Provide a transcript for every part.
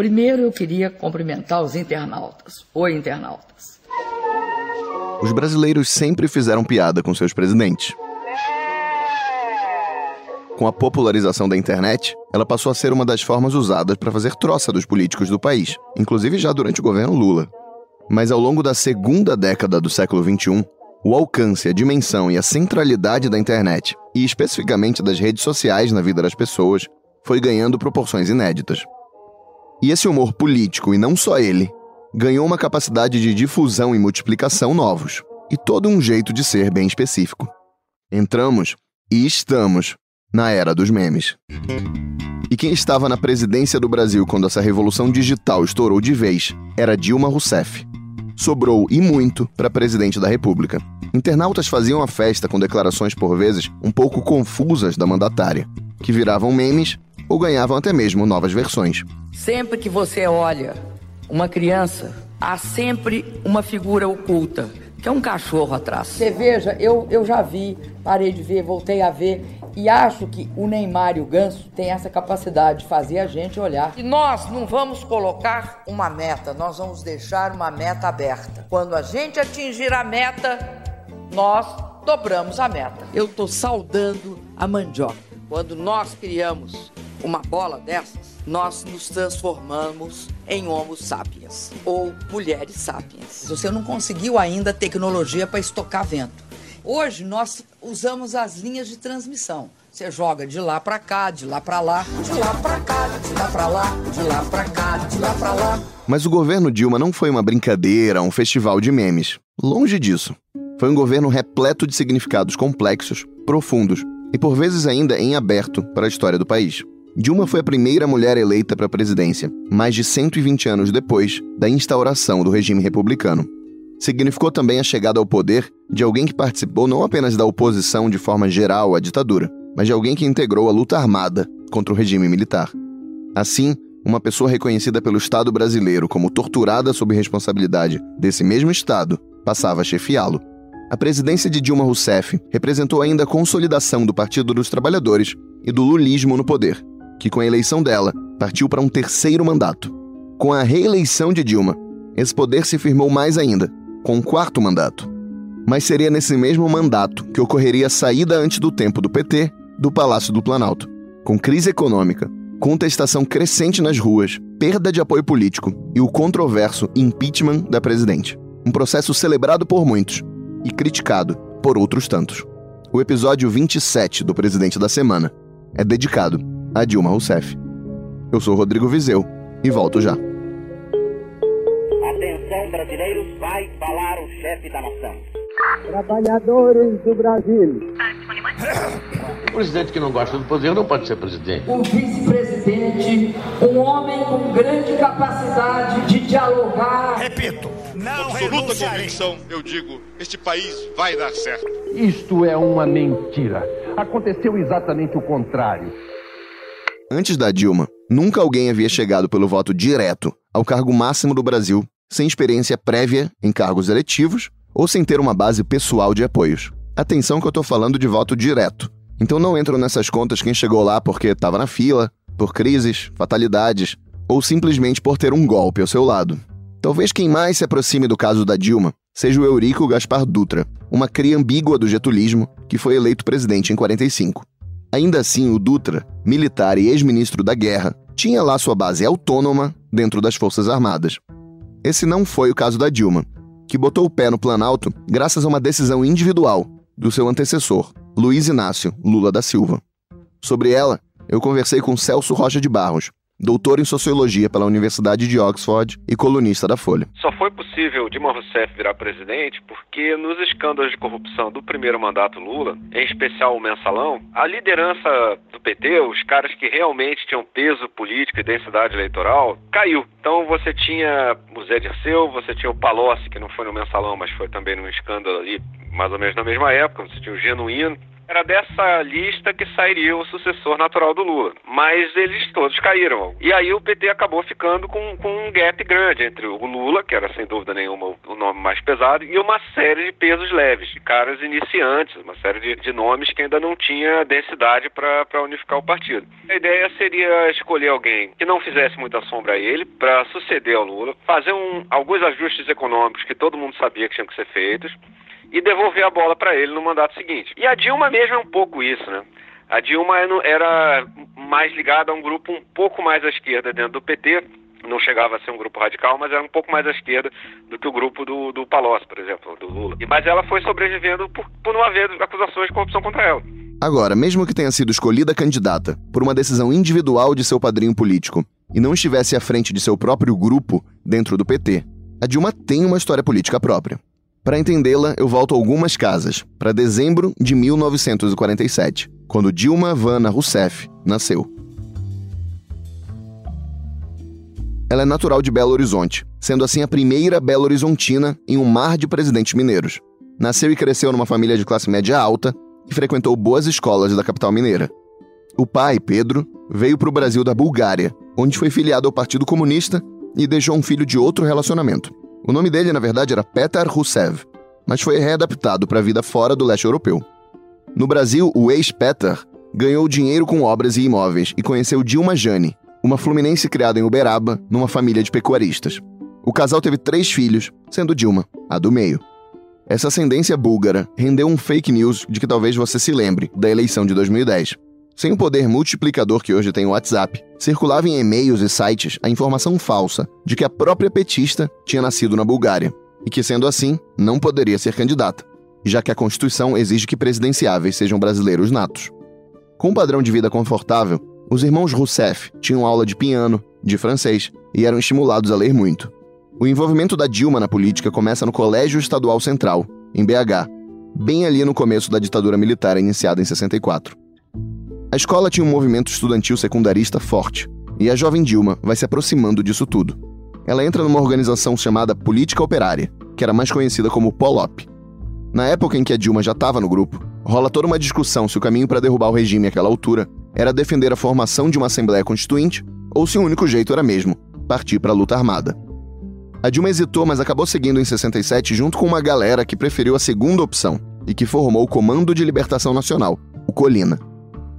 Primeiro eu queria cumprimentar os internautas. Oi, internautas. Os brasileiros sempre fizeram piada com seus presidentes. Com a popularização da internet, ela passou a ser uma das formas usadas para fazer troça dos políticos do país, inclusive já durante o governo Lula. Mas ao longo da segunda década do século XXI, o alcance, a dimensão e a centralidade da internet, e especificamente das redes sociais na vida das pessoas, foi ganhando proporções inéditas. E esse humor político, e não só ele, ganhou uma capacidade de difusão e multiplicação novos, e todo um jeito de ser bem específico. Entramos e estamos na era dos memes. E quem estava na presidência do Brasil quando essa revolução digital estourou de vez era Dilma Rousseff. Sobrou e muito para presidente da República. Internautas faziam a festa com declarações por vezes um pouco confusas da mandatária, que viravam memes ou ganhavam até mesmo novas versões. Sempre que você olha uma criança, há sempre uma figura oculta, que é um cachorro atrás. Você veja, eu, eu já vi, parei de ver, voltei a ver e acho que o Neymar e o Ganso têm essa capacidade de fazer a gente olhar. E nós não vamos colocar uma meta, nós vamos deixar uma meta aberta. Quando a gente atingir a meta, nós dobramos a meta. Eu estou saudando a mandioca. Quando nós criamos uma bola dessas, nós nos transformamos em Homo sapiens ou mulheres sapiens. Você não conseguiu ainda tecnologia para estocar vento. Hoje nós usamos as linhas de transmissão. Você joga de lá para cá, de lá para lá, de lá para cá, de lá para lá, de lá para cá, de lá para lá. Mas o governo Dilma não foi uma brincadeira, um festival de memes. Longe disso. Foi um governo repleto de significados complexos, profundos e por vezes ainda em aberto para a história do país. Dilma foi a primeira mulher eleita para a presidência, mais de 120 anos depois da instauração do regime republicano significou também a chegada ao poder de alguém que participou não apenas da oposição de forma geral à ditadura, mas de alguém que integrou a luta armada contra o regime militar. Assim, uma pessoa reconhecida pelo Estado brasileiro como torturada sob responsabilidade desse mesmo Estado passava a chefiá-lo. A presidência de Dilma Rousseff representou ainda a consolidação do Partido dos Trabalhadores e do lulismo no poder, que com a eleição dela partiu para um terceiro mandato. Com a reeleição de Dilma, esse poder se firmou mais ainda com um quarto mandato. Mas seria nesse mesmo mandato que ocorreria a saída antes do tempo do PT do Palácio do Planalto, com crise econômica, contestação crescente nas ruas, perda de apoio político e o controverso impeachment da presidente. Um processo celebrado por muitos e criticado por outros tantos. O episódio 27 do Presidente da Semana é dedicado a Dilma Rousseff. Eu sou Rodrigo Vizeu e volto já. Atenção, brasileiros, vai falar o chefe da nação. Trabalhadores do Brasil. O presidente que não gosta do poder não pode ser presidente. Um vice-presidente, um homem com grande capacidade de dialogar. Repito, não absoluta convicção, eu digo, este país vai dar certo. Isto é uma mentira. Aconteceu exatamente o contrário. Antes da Dilma, nunca alguém havia chegado pelo voto direto ao cargo máximo do Brasil sem experiência prévia em cargos eletivos ou sem ter uma base pessoal de apoios. Atenção que eu estou falando de voto direto. Então não entram nessas contas quem chegou lá porque estava na fila, por crises, fatalidades ou simplesmente por ter um golpe ao seu lado. Talvez quem mais se aproxime do caso da Dilma seja o Eurico Gaspar Dutra, uma cria ambígua do getulismo que foi eleito presidente em 45. Ainda assim, o Dutra, militar e ex-ministro da guerra, tinha lá sua base autônoma dentro das Forças Armadas. Esse não foi o caso da Dilma, que botou o pé no Planalto graças a uma decisão individual do seu antecessor, Luiz Inácio Lula da Silva. Sobre ela, eu conversei com Celso Rocha de Barros, doutor em sociologia pela Universidade de Oxford e colunista da Folha. Só foi possível Dilma Rousseff virar presidente porque nos escândalos de corrupção do primeiro mandato Lula, em especial o mensalão, a liderança do PT, os caras que realmente tinham peso político e densidade eleitoral, caiu. Então você tinha o Zé Dirceu, você tinha o Palocci, que não foi no mensalão, mas foi também num escândalo ali, mais ou menos na mesma época, você tinha o Genuíno, era dessa lista que sairia o sucessor natural do Lula. Mas eles todos caíram. E aí o PT acabou ficando com, com um gap grande entre o Lula, que era sem dúvida nenhuma o nome mais pesado, e uma série de pesos leves, de caras iniciantes, uma série de, de nomes que ainda não tinha densidade para unificar o partido. A ideia seria escolher alguém que não fizesse muita sombra a ele para suceder ao Lula, fazer um, alguns ajustes econômicos que todo mundo sabia que tinham que ser feitos e devolver a bola para ele no mandato seguinte. E a Dilma mesmo é um pouco isso, né? A Dilma era mais ligada a um grupo um pouco mais à esquerda dentro do PT, não chegava a ser um grupo radical, mas era um pouco mais à esquerda do que o grupo do, do Palocci, por exemplo, do Lula. Mas ela foi sobrevivendo por, por não haver acusações de corrupção contra ela. Agora, mesmo que tenha sido escolhida candidata por uma decisão individual de seu padrinho político e não estivesse à frente de seu próprio grupo dentro do PT, a Dilma tem uma história política própria. Para entendê-la, eu volto algumas casas, para dezembro de 1947, quando Dilma Vana Rousseff nasceu. Ela é natural de Belo Horizonte, sendo assim a primeira Belo Horizontina em um mar de presidentes mineiros. Nasceu e cresceu numa família de classe média alta e frequentou boas escolas da capital mineira. O pai, Pedro, veio para o Brasil da Bulgária, onde foi filiado ao Partido Comunista e deixou um filho de outro relacionamento. O nome dele, na verdade, era Petar Rusev, mas foi readaptado para a vida fora do leste europeu. No Brasil, o ex-Petar ganhou dinheiro com obras e imóveis e conheceu Dilma Jane, uma fluminense criada em Uberaba, numa família de pecuaristas. O casal teve três filhos, sendo Dilma a do meio. Essa ascendência búlgara rendeu um fake news de que talvez você se lembre da eleição de 2010. Sem o poder multiplicador que hoje tem o WhatsApp, circulava em e-mails e sites a informação falsa de que a própria petista tinha nascido na Bulgária e que, sendo assim, não poderia ser candidata, já que a Constituição exige que presidenciáveis sejam brasileiros natos. Com um padrão de vida confortável, os irmãos Rousseff tinham aula de piano, de francês e eram estimulados a ler muito. O envolvimento da Dilma na política começa no Colégio Estadual Central, em BH, bem ali no começo da ditadura militar iniciada em 64. A escola tinha um movimento estudantil secundarista forte, e a jovem Dilma vai se aproximando disso tudo. Ela entra numa organização chamada Política Operária, que era mais conhecida como POLOP. Na época em que a Dilma já estava no grupo, rola toda uma discussão se o caminho para derrubar o regime àquela altura era defender a formação de uma Assembleia Constituinte ou se o único jeito era mesmo partir para a luta armada. A Dilma hesitou, mas acabou seguindo em 67 junto com uma galera que preferiu a segunda opção e que formou o Comando de Libertação Nacional, o Colina.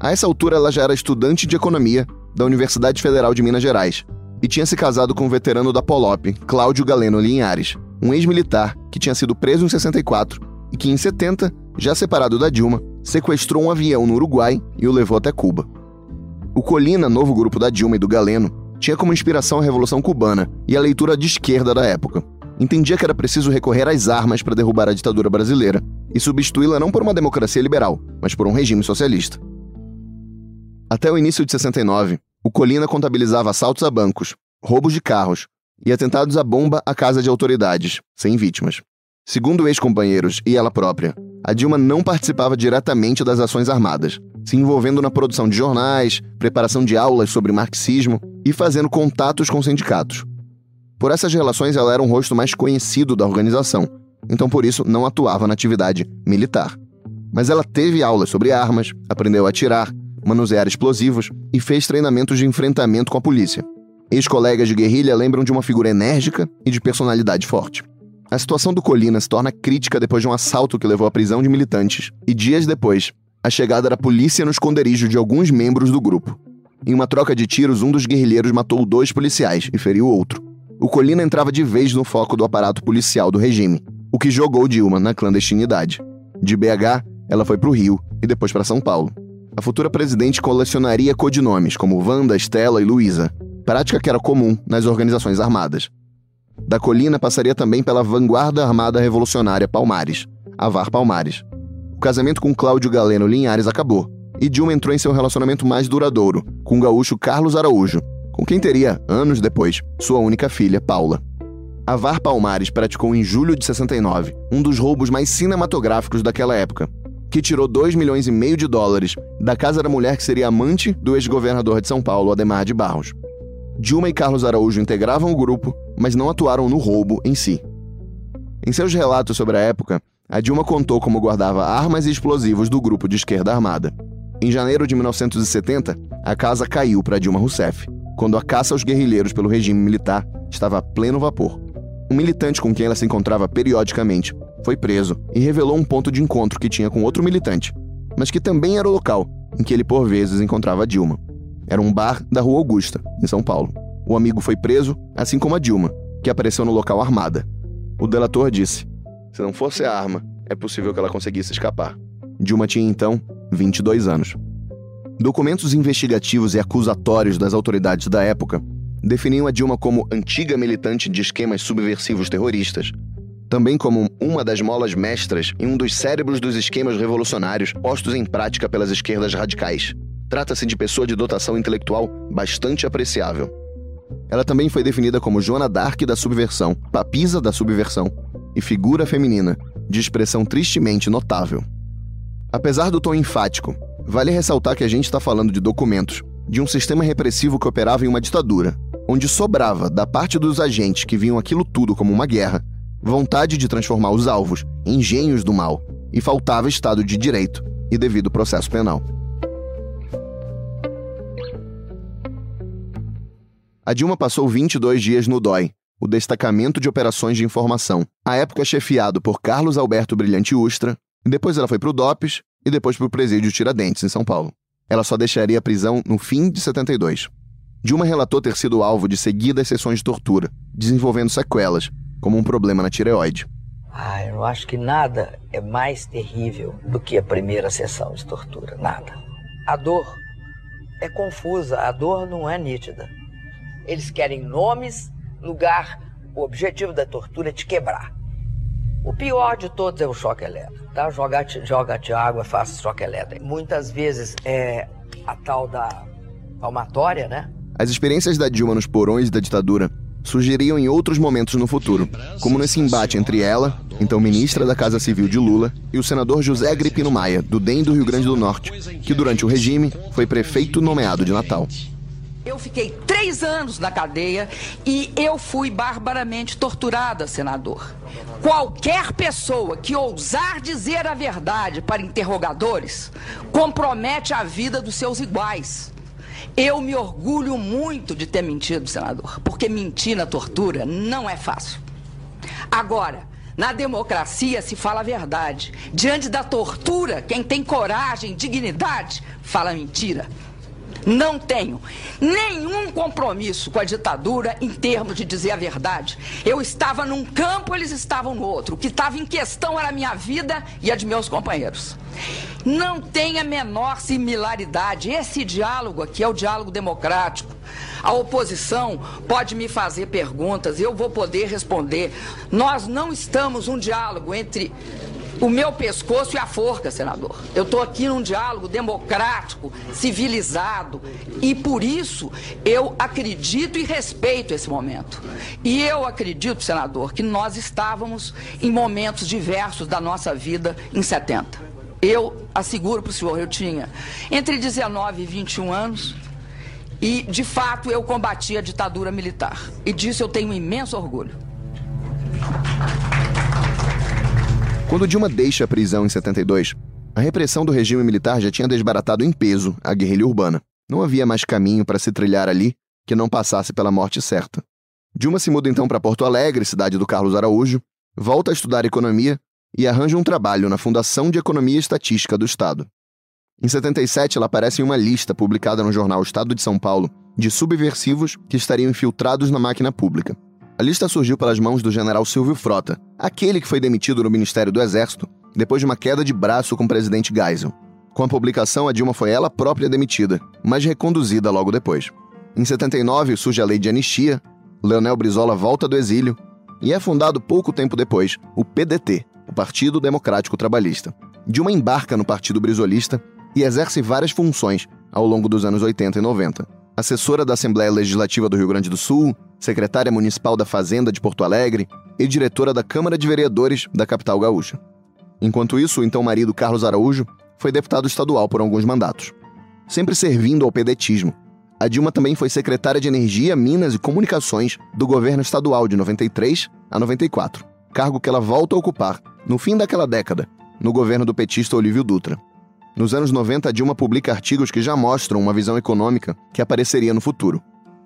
A essa altura, ela já era estudante de economia da Universidade Federal de Minas Gerais e tinha se casado com o um veterano da Polop, Cláudio Galeno Linhares, um ex-militar que tinha sido preso em 64 e que, em 70, já separado da Dilma, sequestrou um avião no Uruguai e o levou até Cuba. O Colina, novo grupo da Dilma e do Galeno, tinha como inspiração a Revolução Cubana e a leitura de esquerda da época. Entendia que era preciso recorrer às armas para derrubar a ditadura brasileira e substituí-la não por uma democracia liberal, mas por um regime socialista. Até o início de 69, o Colina contabilizava assaltos a bancos, roubos de carros e atentados à bomba à casa de autoridades, sem vítimas. Segundo ex-companheiros e ela própria, a Dilma não participava diretamente das ações armadas, se envolvendo na produção de jornais, preparação de aulas sobre marxismo e fazendo contatos com sindicatos. Por essas relações, ela era um rosto mais conhecido da organização, então por isso não atuava na atividade militar. Mas ela teve aulas sobre armas, aprendeu a atirar manusear explosivos e fez treinamentos de enfrentamento com a polícia. Ex-colegas de guerrilha lembram de uma figura enérgica e de personalidade forte. A situação do Colina se torna crítica depois de um assalto que levou à prisão de militantes e, dias depois, a chegada da polícia no esconderijo de alguns membros do grupo. Em uma troca de tiros, um dos guerrilheiros matou dois policiais e feriu outro. O Colina entrava de vez no foco do aparato policial do regime, o que jogou Dilma na clandestinidade. De BH, ela foi para o Rio e depois para São Paulo. A futura presidente colecionaria codinomes como Wanda, Estela e Luísa, prática que era comum nas organizações armadas. Da colina passaria também pela Vanguarda Armada Revolucionária Palmares, a VAR Palmares. O casamento com Cláudio Galeno Linhares acabou, e Dilma entrou em seu relacionamento mais duradouro, com o gaúcho Carlos Araújo, com quem teria, anos depois, sua única filha, Paula. A VAR Palmares praticou em julho de 69 um dos roubos mais cinematográficos daquela época, que tirou 2 milhões e meio de dólares da casa da mulher que seria amante do ex-governador de São Paulo, Ademar de Barros. Dilma e Carlos Araújo integravam o grupo, mas não atuaram no roubo em si. Em seus relatos sobre a época, a Dilma contou como guardava armas e explosivos do grupo de esquerda armada. Em janeiro de 1970, a casa caiu para Dilma Rousseff, quando a caça aos guerrilheiros pelo regime militar estava a pleno vapor. Um militante com quem ela se encontrava periodicamente foi preso e revelou um ponto de encontro que tinha com outro militante, mas que também era o local em que ele por vezes encontrava Dilma. Era um bar da Rua Augusta, em São Paulo. O amigo foi preso, assim como a Dilma, que apareceu no local armada. O delator disse: se não fosse a arma, é possível que ela conseguisse escapar. Dilma tinha então 22 anos. Documentos investigativos e acusatórios das autoridades da época definiam a Dilma como antiga militante de esquemas subversivos terroristas, também como uma das molas mestras em um dos cérebros dos esquemas revolucionários postos em prática pelas esquerdas radicais. Trata-se de pessoa de dotação intelectual bastante apreciável. Ela também foi definida como Joana Dark da subversão, papisa da subversão e figura feminina, de expressão tristemente notável. Apesar do tom enfático, vale ressaltar que a gente está falando de documentos de um sistema repressivo que operava em uma ditadura, onde sobrava, da parte dos agentes que viam aquilo tudo como uma guerra, vontade de transformar os alvos em gênios do mal, e faltava Estado de Direito e devido processo penal. A Dilma passou 22 dias no DOI, o Destacamento de Operações de Informação, à época chefiado por Carlos Alberto Brilhante Ustra, depois ela foi para o DOPS e depois para o Presídio Tiradentes, em São Paulo. Ela só deixaria a prisão no fim de 72. Dilma relatou ter sido alvo de seguidas sessões de tortura, desenvolvendo sequelas, como um problema na tireoide. Ah, eu acho que nada é mais terrível do que a primeira sessão de tortura. Nada. A dor é confusa, a dor não é nítida. Eles querem nomes lugar, o objetivo da tortura é te quebrar. O pior de todos é o choque elétrico, tá? Joga -te água, faça choque elétrico. Muitas vezes é a tal da palmatória, né? As experiências da Dilma nos porões da ditadura surgiriam em outros momentos no futuro, como nesse embate entre ela, então ministra da Casa Civil de Lula, e o senador José Agripino Maia, do DEM do Rio Grande do Norte, que durante o regime foi prefeito nomeado de Natal. Eu fiquei três anos na cadeia e eu fui barbaramente torturada, senador. Qualquer pessoa que ousar dizer a verdade para interrogadores compromete a vida dos seus iguais. Eu me orgulho muito de ter mentido, senador, porque mentir na tortura não é fácil. Agora, na democracia se fala a verdade. Diante da tortura, quem tem coragem, dignidade, fala mentira. Não tenho nenhum compromisso com a ditadura em termos de dizer a verdade. Eu estava num campo, eles estavam no outro. O que estava em questão era a minha vida e a de meus companheiros. Não tem a menor similaridade. Esse diálogo aqui é o diálogo democrático. A oposição pode me fazer perguntas, eu vou poder responder. Nós não estamos um diálogo entre o meu pescoço e a forca, senador. Eu estou aqui num diálogo democrático, civilizado, e por isso eu acredito e respeito esse momento. E eu acredito, senador, que nós estávamos em momentos diversos da nossa vida em 70. Eu asseguro para o senhor, eu tinha entre 19 e 21 anos. E, de fato, eu combati a ditadura militar. E disso eu tenho um imenso orgulho. Quando Dilma deixa a prisão em 72, a repressão do regime militar já tinha desbaratado em peso a guerrilha urbana. Não havia mais caminho para se trilhar ali que não passasse pela morte certa. Dilma se muda então para Porto Alegre, cidade do Carlos Araújo, volta a estudar economia e arranja um trabalho na Fundação de Economia e Estatística do Estado. Em 77, ela aparece em uma lista publicada no jornal Estado de São Paulo de subversivos que estariam infiltrados na máquina pública. A lista surgiu pelas mãos do general Silvio Frota, aquele que foi demitido no Ministério do Exército depois de uma queda de braço com o presidente Geisel. Com a publicação, a Dilma foi ela própria demitida, mas reconduzida logo depois. Em 79 surge a lei de anistia, Leonel Brizola volta do exílio e é fundado pouco tempo depois o PDT, o Partido Democrático Trabalhista. Dilma embarca no Partido Brizolista e exerce várias funções ao longo dos anos 80 e 90. Assessora da Assembleia Legislativa do Rio Grande do Sul, secretária municipal da Fazenda de Porto Alegre e diretora da Câmara de Vereadores da capital gaúcha. Enquanto isso, o então marido Carlos Araújo foi deputado estadual por alguns mandatos. Sempre servindo ao pedetismo, a Dilma também foi secretária de Energia, Minas e Comunicações do governo estadual de 93 a 94, cargo que ela volta a ocupar no fim daquela década, no governo do petista Olívio Dutra. Nos anos 90, Dilma publica artigos que já mostram uma visão econômica que apareceria no futuro.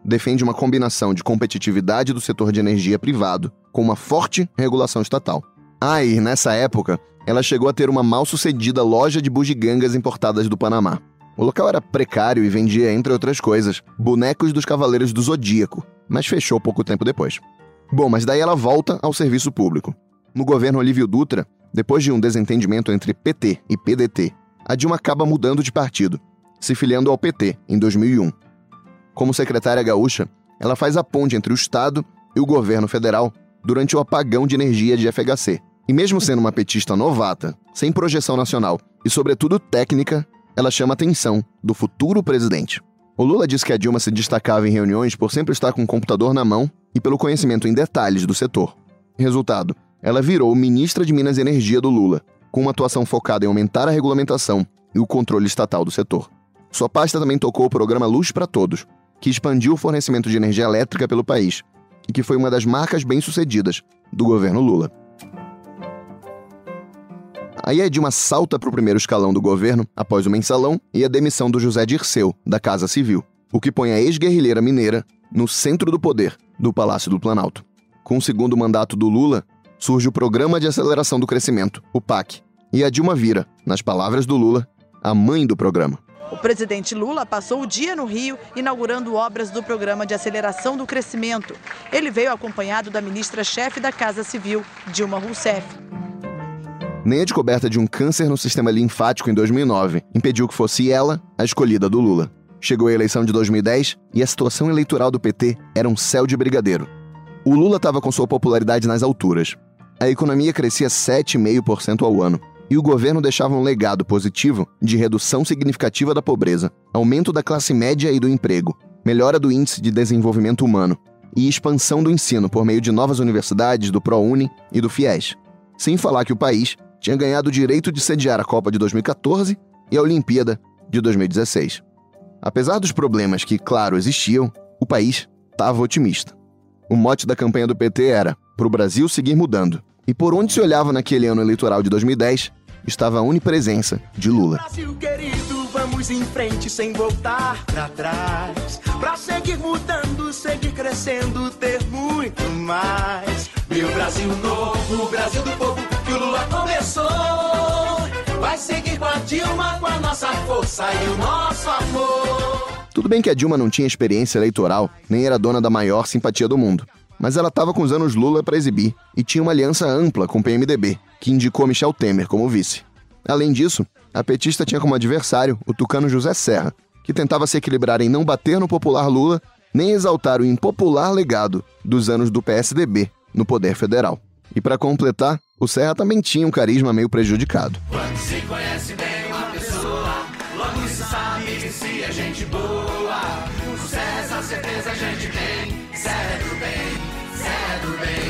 Defende uma combinação de competitividade do setor de energia privado com uma forte regulação estatal. Ah, e nessa época, ela chegou a ter uma mal-sucedida loja de bugigangas importadas do Panamá. O local era precário e vendia, entre outras coisas, bonecos dos Cavaleiros do Zodíaco, mas fechou pouco tempo depois. Bom, mas daí ela volta ao serviço público. No governo Olívio Dutra, depois de um desentendimento entre PT e PDT, a Dilma acaba mudando de partido, se filiando ao PT em 2001. Como secretária gaúcha, ela faz a ponte entre o Estado e o governo federal durante o apagão de energia de FHC. E mesmo sendo uma petista novata, sem projeção nacional e, sobretudo, técnica, ela chama a atenção do futuro presidente. O Lula disse que a Dilma se destacava em reuniões por sempre estar com o computador na mão e pelo conhecimento em detalhes do setor. Resultado: ela virou ministra de Minas e Energia do Lula, com uma atuação focada em aumentar a regulamentação e o controle estatal do setor. Sua pasta também tocou o programa Luz para Todos, que expandiu o fornecimento de energia elétrica pelo país e que foi uma das marcas bem-sucedidas do governo Lula. Aí a Dilma salta para o primeiro escalão do governo após o mensalão e a demissão do José Dirceu, da Casa Civil, o que põe a ex-guerrilheira mineira no centro do poder do Palácio do Planalto. Com o segundo mandato do Lula, surge o Programa de Aceleração do Crescimento, o PAC, e a Dilma vira, nas palavras do Lula, a mãe do programa. O presidente Lula passou o dia no Rio inaugurando obras do Programa de Aceleração do Crescimento. Ele veio acompanhado da ministra-chefe da Casa Civil, Dilma Rousseff. Nem a descoberta de um câncer no sistema linfático em 2009 impediu que fosse ela a escolhida do Lula. Chegou a eleição de 2010 e a situação eleitoral do PT era um céu de brigadeiro. O Lula estava com sua popularidade nas alturas. A economia crescia 7,5% ao ano e o governo deixava um legado positivo de redução significativa da pobreza, aumento da classe média e do emprego, melhora do índice de desenvolvimento humano e expansão do ensino por meio de novas universidades, do ProUni e do FIES. Sem falar que o país tinha ganhado o direito de sediar a Copa de 2014 e a Olimpíada de 2016. Apesar dos problemas que, claro, existiam, o país estava otimista. O mote da campanha do PT era: para o Brasil seguir mudando. E por onde se olhava naquele ano eleitoral de 2010, estava a unipresença de Lula. Brasil querido, vamos em frente sem voltar para trás. Para seguir mudando, seguir crescendo, ter muito mais. Meu Brasil novo, Brasil do povo que o Lula começou. Vai seguir com a Dilma, com a nossa força e o nosso amor. Tudo bem que a Dilma não tinha experiência eleitoral, nem era dona da maior simpatia do mundo. Mas ela estava com os anos Lula para exibir e tinha uma aliança ampla com o PMDB, que indicou Michel Temer como vice. Além disso, a petista tinha como adversário o tucano José Serra, que tentava se equilibrar em não bater no popular Lula nem exaltar o impopular legado dos anos do PSDB no poder federal. E para completar, o Serra também tinha um carisma meio prejudicado. Quando se conhece bem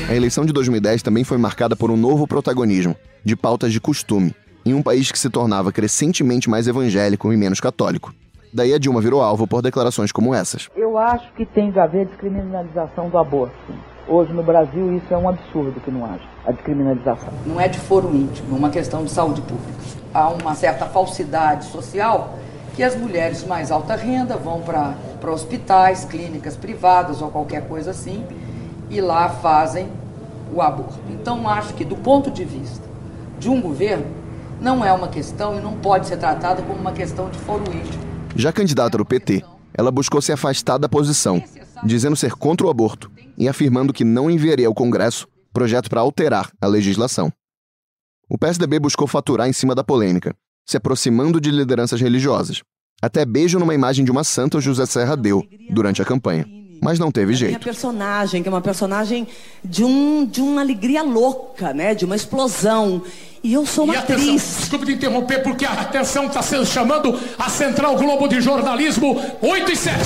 A eleição de 2010 também foi marcada por um novo protagonismo, de pautas de costume, em um país que se tornava crescentemente mais evangélico e menos católico. Daí a Dilma virou alvo por declarações como essas. Eu acho que tem que haver descriminalização do aborto. Hoje no Brasil isso é um absurdo que não haja, a descriminalização. Não é de foro íntimo, é uma questão de saúde pública. Há uma certa falsidade social que as mulheres de mais alta renda vão para hospitais, clínicas privadas ou qualquer coisa assim e lá fazem o aborto. Então acho que do ponto de vista de um governo não é uma questão e não pode ser tratada como uma questão de foro íntimo. Já candidata do PT, ela buscou se afastar da posição, dizendo ser contra o aborto e afirmando que não enviaria ao Congresso projeto para alterar a legislação. O PSDB buscou faturar em cima da polêmica, se aproximando de lideranças religiosas. Até beijo numa imagem de uma santa José Serra deu durante a campanha. Mas não teve jeito. Minha personagem, que é uma personagem de, um, de uma alegria louca, né? De uma explosão. E eu sou uma e atriz. Atenção, desculpe te interromper, porque a atenção está sendo chamando a Central Globo de Jornalismo 8 e 7.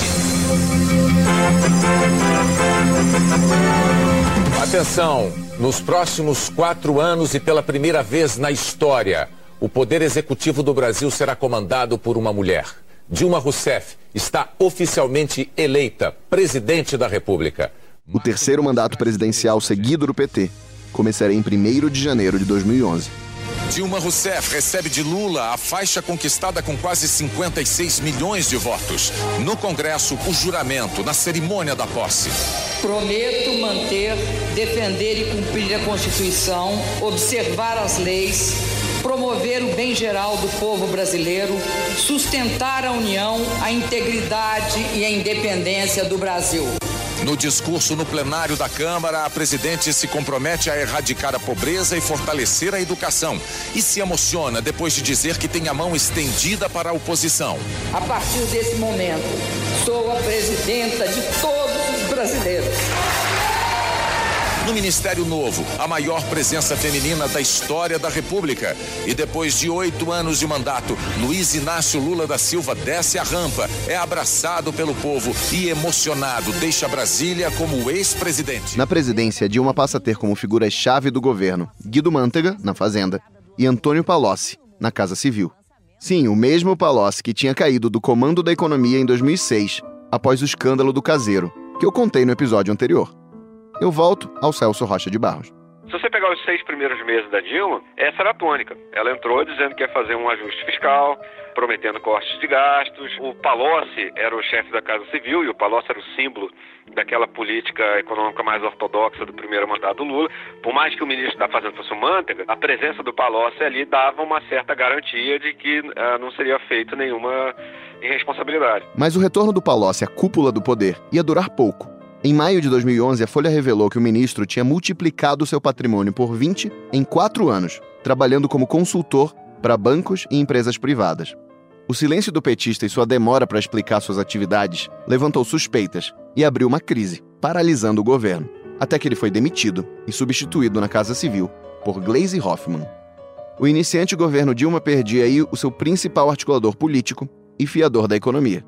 Atenção, nos próximos quatro anos e pela primeira vez na história, o Poder Executivo do Brasil será comandado por uma mulher. Dilma Rousseff está oficialmente eleita presidente da República. O terceiro mandato presidencial seguido do PT começaria em 1 de janeiro de 2011. Dilma Rousseff recebe de Lula a faixa conquistada com quase 56 milhões de votos. No Congresso, o juramento, na cerimônia da posse. Prometo manter, defender e cumprir a Constituição, observar as leis, promover o bem geral do povo brasileiro, sustentar a união, a integridade e a independência do Brasil. No discurso no plenário da Câmara, a presidente se compromete a erradicar a pobreza e fortalecer a educação. E se emociona depois de dizer que tem a mão estendida para a oposição. A partir desse momento, sou a presidenta de todos os brasileiros. No Ministério Novo, a maior presença feminina da história da República. E depois de oito anos de mandato, Luiz Inácio Lula da Silva desce a rampa, é abraçado pelo povo e emocionado deixa Brasília como ex-presidente. Na presidência, Dilma passa a ter como figuras-chave do governo Guido Mantega, na Fazenda, e Antônio Palocci, na Casa Civil. Sim, o mesmo Palocci que tinha caído do comando da economia em 2006, após o escândalo do caseiro, que eu contei no episódio anterior eu volto ao Celso Rocha de Barros. Se você pegar os seis primeiros meses da Dilma, essa era a tônica. Ela entrou dizendo que ia fazer um ajuste fiscal, prometendo cortes de gastos. O Palocci era o chefe da Casa Civil e o Palocci era o símbolo daquela política econômica mais ortodoxa do primeiro mandato do Lula. Por mais que o ministro da Fazenda fosse o Mantega, a presença do Palocci ali dava uma certa garantia de que uh, não seria feito nenhuma irresponsabilidade. Mas o retorno do Palocci à cúpula do poder ia durar pouco. Em maio de 2011, a Folha revelou que o ministro tinha multiplicado seu patrimônio por 20 em quatro anos, trabalhando como consultor para bancos e empresas privadas. O silêncio do petista e sua demora para explicar suas atividades levantou suspeitas e abriu uma crise, paralisando o governo, até que ele foi demitido e substituído na Casa Civil por Glaze Hoffman. O iniciante governo Dilma perdia aí o seu principal articulador político e fiador da economia.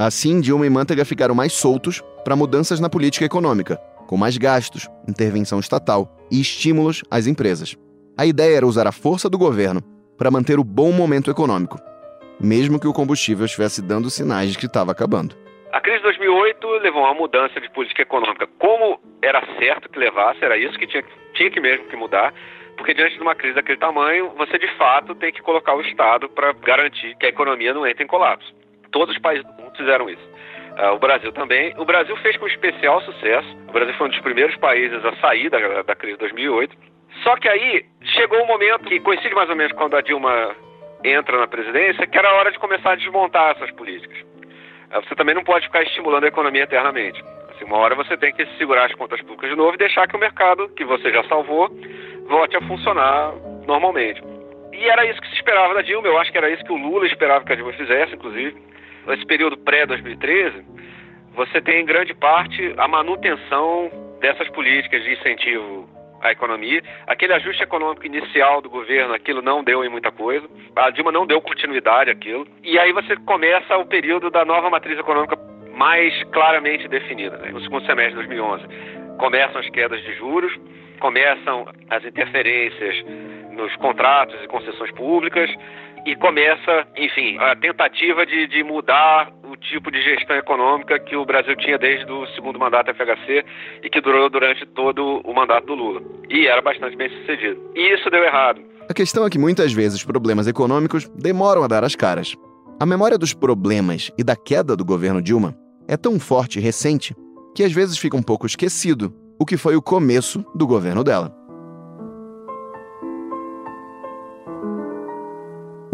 Assim, Dilma e Mantega ficaram mais soltos para mudanças na política econômica, com mais gastos, intervenção estatal e estímulos às empresas. A ideia era usar a força do governo para manter o bom momento econômico, mesmo que o combustível estivesse dando sinais de que estava acabando. A crise de 2008 levou a uma mudança de política econômica. Como era certo que levasse, era isso que tinha, tinha que mesmo que mudar, porque diante de uma crise daquele tamanho, você de fato tem que colocar o Estado para garantir que a economia não entre em colapso. Todos os países do mundo fizeram isso. Uh, o Brasil também. O Brasil fez com especial sucesso. O Brasil foi um dos primeiros países a sair da, da crise de 2008. Só que aí chegou um momento que coincide mais ou menos quando a Dilma entra na presidência, que era a hora de começar a desmontar essas políticas. Uh, você também não pode ficar estimulando a economia eternamente. Assim, uma hora você tem que segurar as contas públicas de novo e deixar que o mercado, que você já salvou, volte a funcionar normalmente. E era isso que se esperava da Dilma. Eu acho que era isso que o Lula esperava que a Dilma fizesse, inclusive esse período pré-2013, você tem em grande parte a manutenção dessas políticas de incentivo à economia. Aquele ajuste econômico inicial do governo, aquilo não deu em muita coisa. A Dilma não deu continuidade àquilo. E aí você começa o período da nova matriz econômica mais claramente definida, né? no segundo semestre de 2011. Começam as quedas de juros, começam as interferências nos contratos e concessões públicas, e começa, enfim, a tentativa de, de mudar o tipo de gestão econômica que o Brasil tinha desde o segundo mandato FHC e que durou durante todo o mandato do Lula. E era bastante bem sucedido. E isso deu errado. A questão é que muitas vezes problemas econômicos demoram a dar as caras. A memória dos problemas e da queda do governo Dilma é tão forte e recente que às vezes fica um pouco esquecido o que foi o começo do governo dela.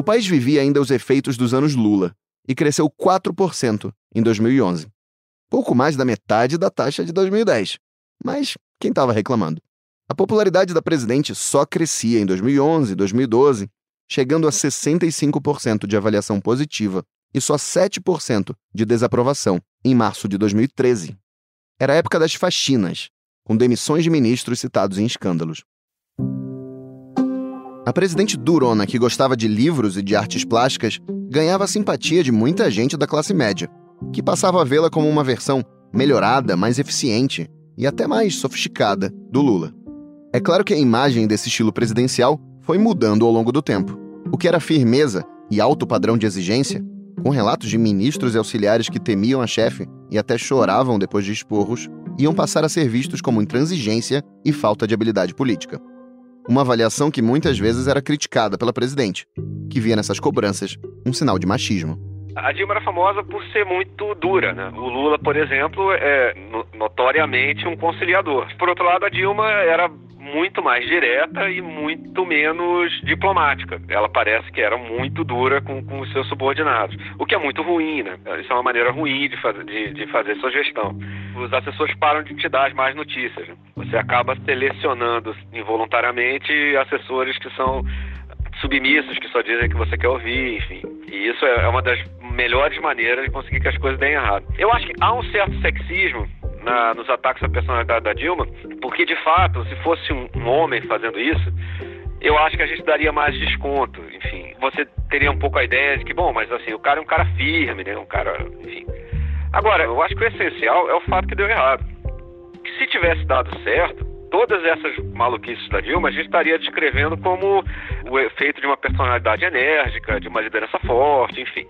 O país vivia ainda os efeitos dos anos Lula e cresceu 4% em 2011. Pouco mais da metade da taxa de 2010. Mas quem estava reclamando? A popularidade da presidente só crescia em 2011 e 2012, chegando a 65% de avaliação positiva e só 7% de desaprovação em março de 2013. Era a época das faxinas, com demissões de ministros citados em escândalos. A presidente durona, que gostava de livros e de artes plásticas, ganhava a simpatia de muita gente da classe média, que passava a vê-la como uma versão melhorada, mais eficiente e até mais sofisticada do Lula. É claro que a imagem desse estilo presidencial foi mudando ao longo do tempo. O que era firmeza e alto padrão de exigência, com relatos de ministros e auxiliares que temiam a chefe e até choravam depois de esporros, iam passar a ser vistos como intransigência e falta de habilidade política. Uma avaliação que muitas vezes era criticada pela presidente, que via nessas cobranças um sinal de machismo. A Dilma era famosa por ser muito dura, né? O Lula, por exemplo, é notoriamente um conciliador. Por outro lado, a Dilma era muito mais direta e muito menos diplomática. Ela parece que era muito dura com, com os seus subordinados, o que é muito ruim, né? Isso é uma maneira ruim de fazer, de, de fazer sua gestão. Os assessores param de te dar as mais notícias. Né? Você acaba selecionando involuntariamente assessores que são submissos, que só dizem que você quer ouvir, enfim. E isso é uma das melhores maneiras de conseguir que as coisas deem errado. Eu acho que há um certo sexismo na, nos ataques à personalidade da Dilma, porque de fato, se fosse um, um homem fazendo isso, eu acho que a gente daria mais desconto. Enfim, você teria um pouco a ideia de que, bom, mas assim, o cara é um cara firme, né? Um cara, enfim. Agora, eu acho que o essencial é o fato que deu errado. Que se tivesse dado certo, todas essas maluquices da Dilma a gente estaria descrevendo como o efeito de uma personalidade enérgica, de uma liderança forte, enfim.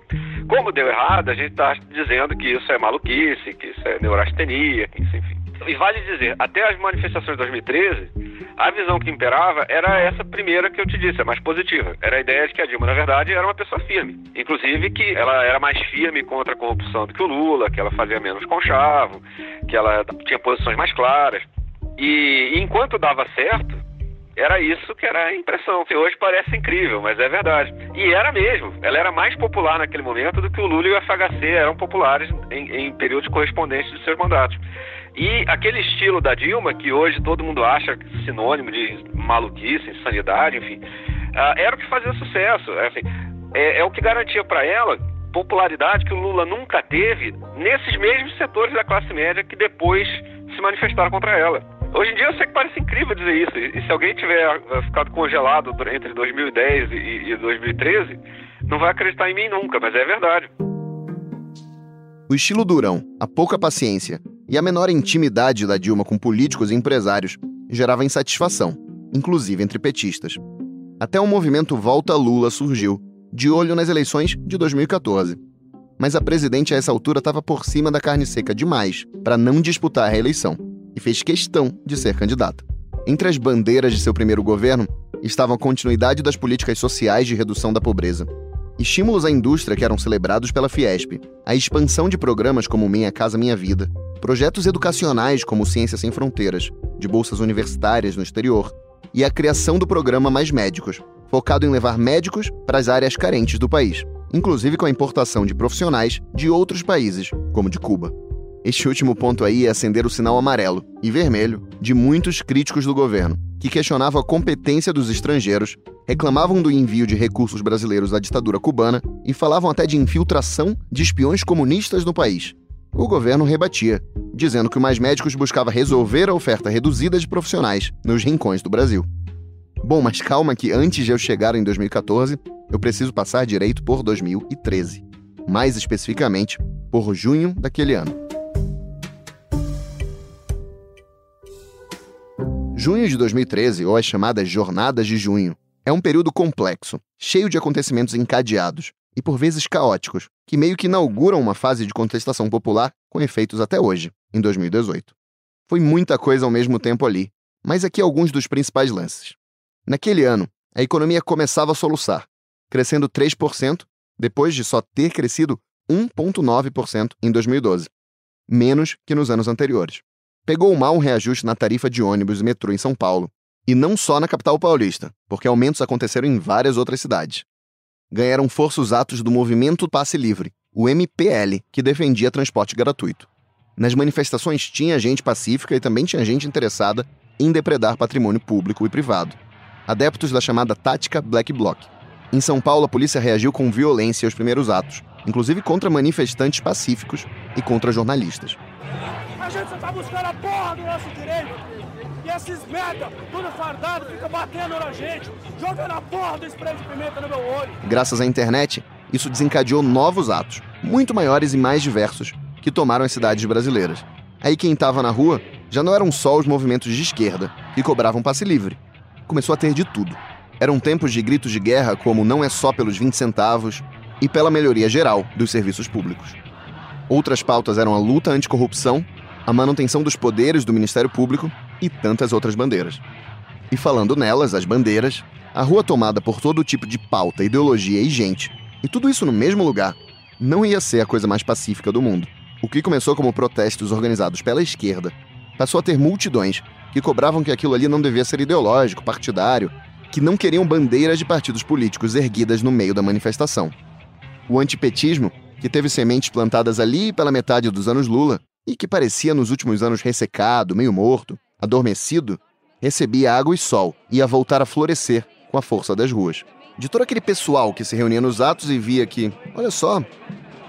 Como deu errado, a gente está dizendo que isso é maluquice, que isso é neurastenia, que isso, enfim. E vale dizer, até as manifestações de 2013, a visão que imperava era essa primeira que eu te disse, a mais positiva. Era a ideia de que a Dilma, na verdade, era uma pessoa firme. Inclusive que ela era mais firme contra a corrupção do que o Lula, que ela fazia menos conchavo, que ela tinha posições mais claras. E enquanto dava certo, era isso que era a impressão, que hoje parece incrível, mas é verdade. E era mesmo. Ela era mais popular naquele momento do que o Lula e o FHC eram populares em, em períodos correspondentes de seus mandatos. E aquele estilo da Dilma, que hoje todo mundo acha sinônimo de maluquice, insanidade, enfim, uh, era o que fazia sucesso. É, assim, é, é o que garantia para ela popularidade que o Lula nunca teve nesses mesmos setores da classe média que depois se manifestaram contra ela. Hoje em dia eu sei que parece incrível dizer isso. E se alguém tiver eh, ficado congelado entre 2010 e 2013, não vai acreditar em mim nunca, mas é verdade. O estilo durão, a pouca paciência e a menor intimidade da Dilma com políticos e empresários gerava insatisfação, inclusive entre petistas. Até o movimento Volta Lula surgiu, de olho nas eleições de 2014. Mas a presidente a essa altura estava por cima da carne seca demais para não disputar a reeleição e fez questão de ser candidata. Entre as bandeiras de seu primeiro governo estavam a continuidade das políticas sociais de redução da pobreza, estímulos à indústria que eram celebrados pela Fiesp, a expansão de programas como Minha Casa Minha Vida, projetos educacionais como Ciências Sem Fronteiras, de bolsas universitárias no exterior, e a criação do programa Mais Médicos, focado em levar médicos para as áreas carentes do país, inclusive com a importação de profissionais de outros países, como de Cuba. Este último ponto aí é acender o sinal amarelo e vermelho de muitos críticos do governo, que questionavam a competência dos estrangeiros, reclamavam do envio de recursos brasileiros à ditadura cubana e falavam até de infiltração de espiões comunistas no país. O governo rebatia, dizendo que o Mais Médicos buscava resolver a oferta reduzida de profissionais nos rincões do Brasil. Bom, mas calma que antes de eu chegar em 2014, eu preciso passar direito por 2013. Mais especificamente, por junho daquele ano. Junho de 2013, ou as chamadas Jornadas de Junho, é um período complexo, cheio de acontecimentos encadeados e por vezes caóticos, que meio que inauguram uma fase de contestação popular com efeitos até hoje, em 2018. Foi muita coisa ao mesmo tempo ali, mas aqui alguns dos principais lances. Naquele ano, a economia começava a soluçar, crescendo 3%, depois de só ter crescido 1,9% em 2012, menos que nos anos anteriores pegou mal um reajuste na tarifa de ônibus e metrô em São Paulo, e não só na capital paulista, porque aumentos aconteceram em várias outras cidades. Ganharam força os atos do movimento Passe Livre, o MPL, que defendia transporte gratuito. Nas manifestações tinha gente pacífica e também tinha gente interessada em depredar patrimônio público e privado. Adeptos da chamada tática Black Bloc. Em São Paulo, a polícia reagiu com violência aos primeiros atos, inclusive contra manifestantes pacíficos e contra jornalistas. A gente só tá buscando a porra do nosso direito. E esses merda, tudo fardado, fica batendo na gente, jogando a porra do spray de pimenta no meu olho. Graças à internet, isso desencadeou novos atos, muito maiores e mais diversos, que tomaram as cidades brasileiras. Aí quem estava na rua já não eram só os movimentos de esquerda, que cobravam passe livre. Começou a ter de tudo. Eram tempos de gritos de guerra como não é só pelos 20 centavos e pela melhoria geral dos serviços públicos. Outras pautas eram a luta anticorrupção a manutenção dos poderes do Ministério Público e tantas outras bandeiras. E falando nelas, as bandeiras, a rua tomada por todo tipo de pauta, ideologia e gente, e tudo isso no mesmo lugar, não ia ser a coisa mais pacífica do mundo. O que começou como protestos organizados pela esquerda passou a ter multidões que cobravam que aquilo ali não devia ser ideológico, partidário, que não queriam bandeiras de partidos políticos erguidas no meio da manifestação. O antipetismo, que teve sementes plantadas ali pela metade dos anos Lula e que parecia nos últimos anos ressecado, meio morto, adormecido, recebia água e sol e ia voltar a florescer com a força das ruas. De todo aquele pessoal que se reunia nos atos e via que, olha só,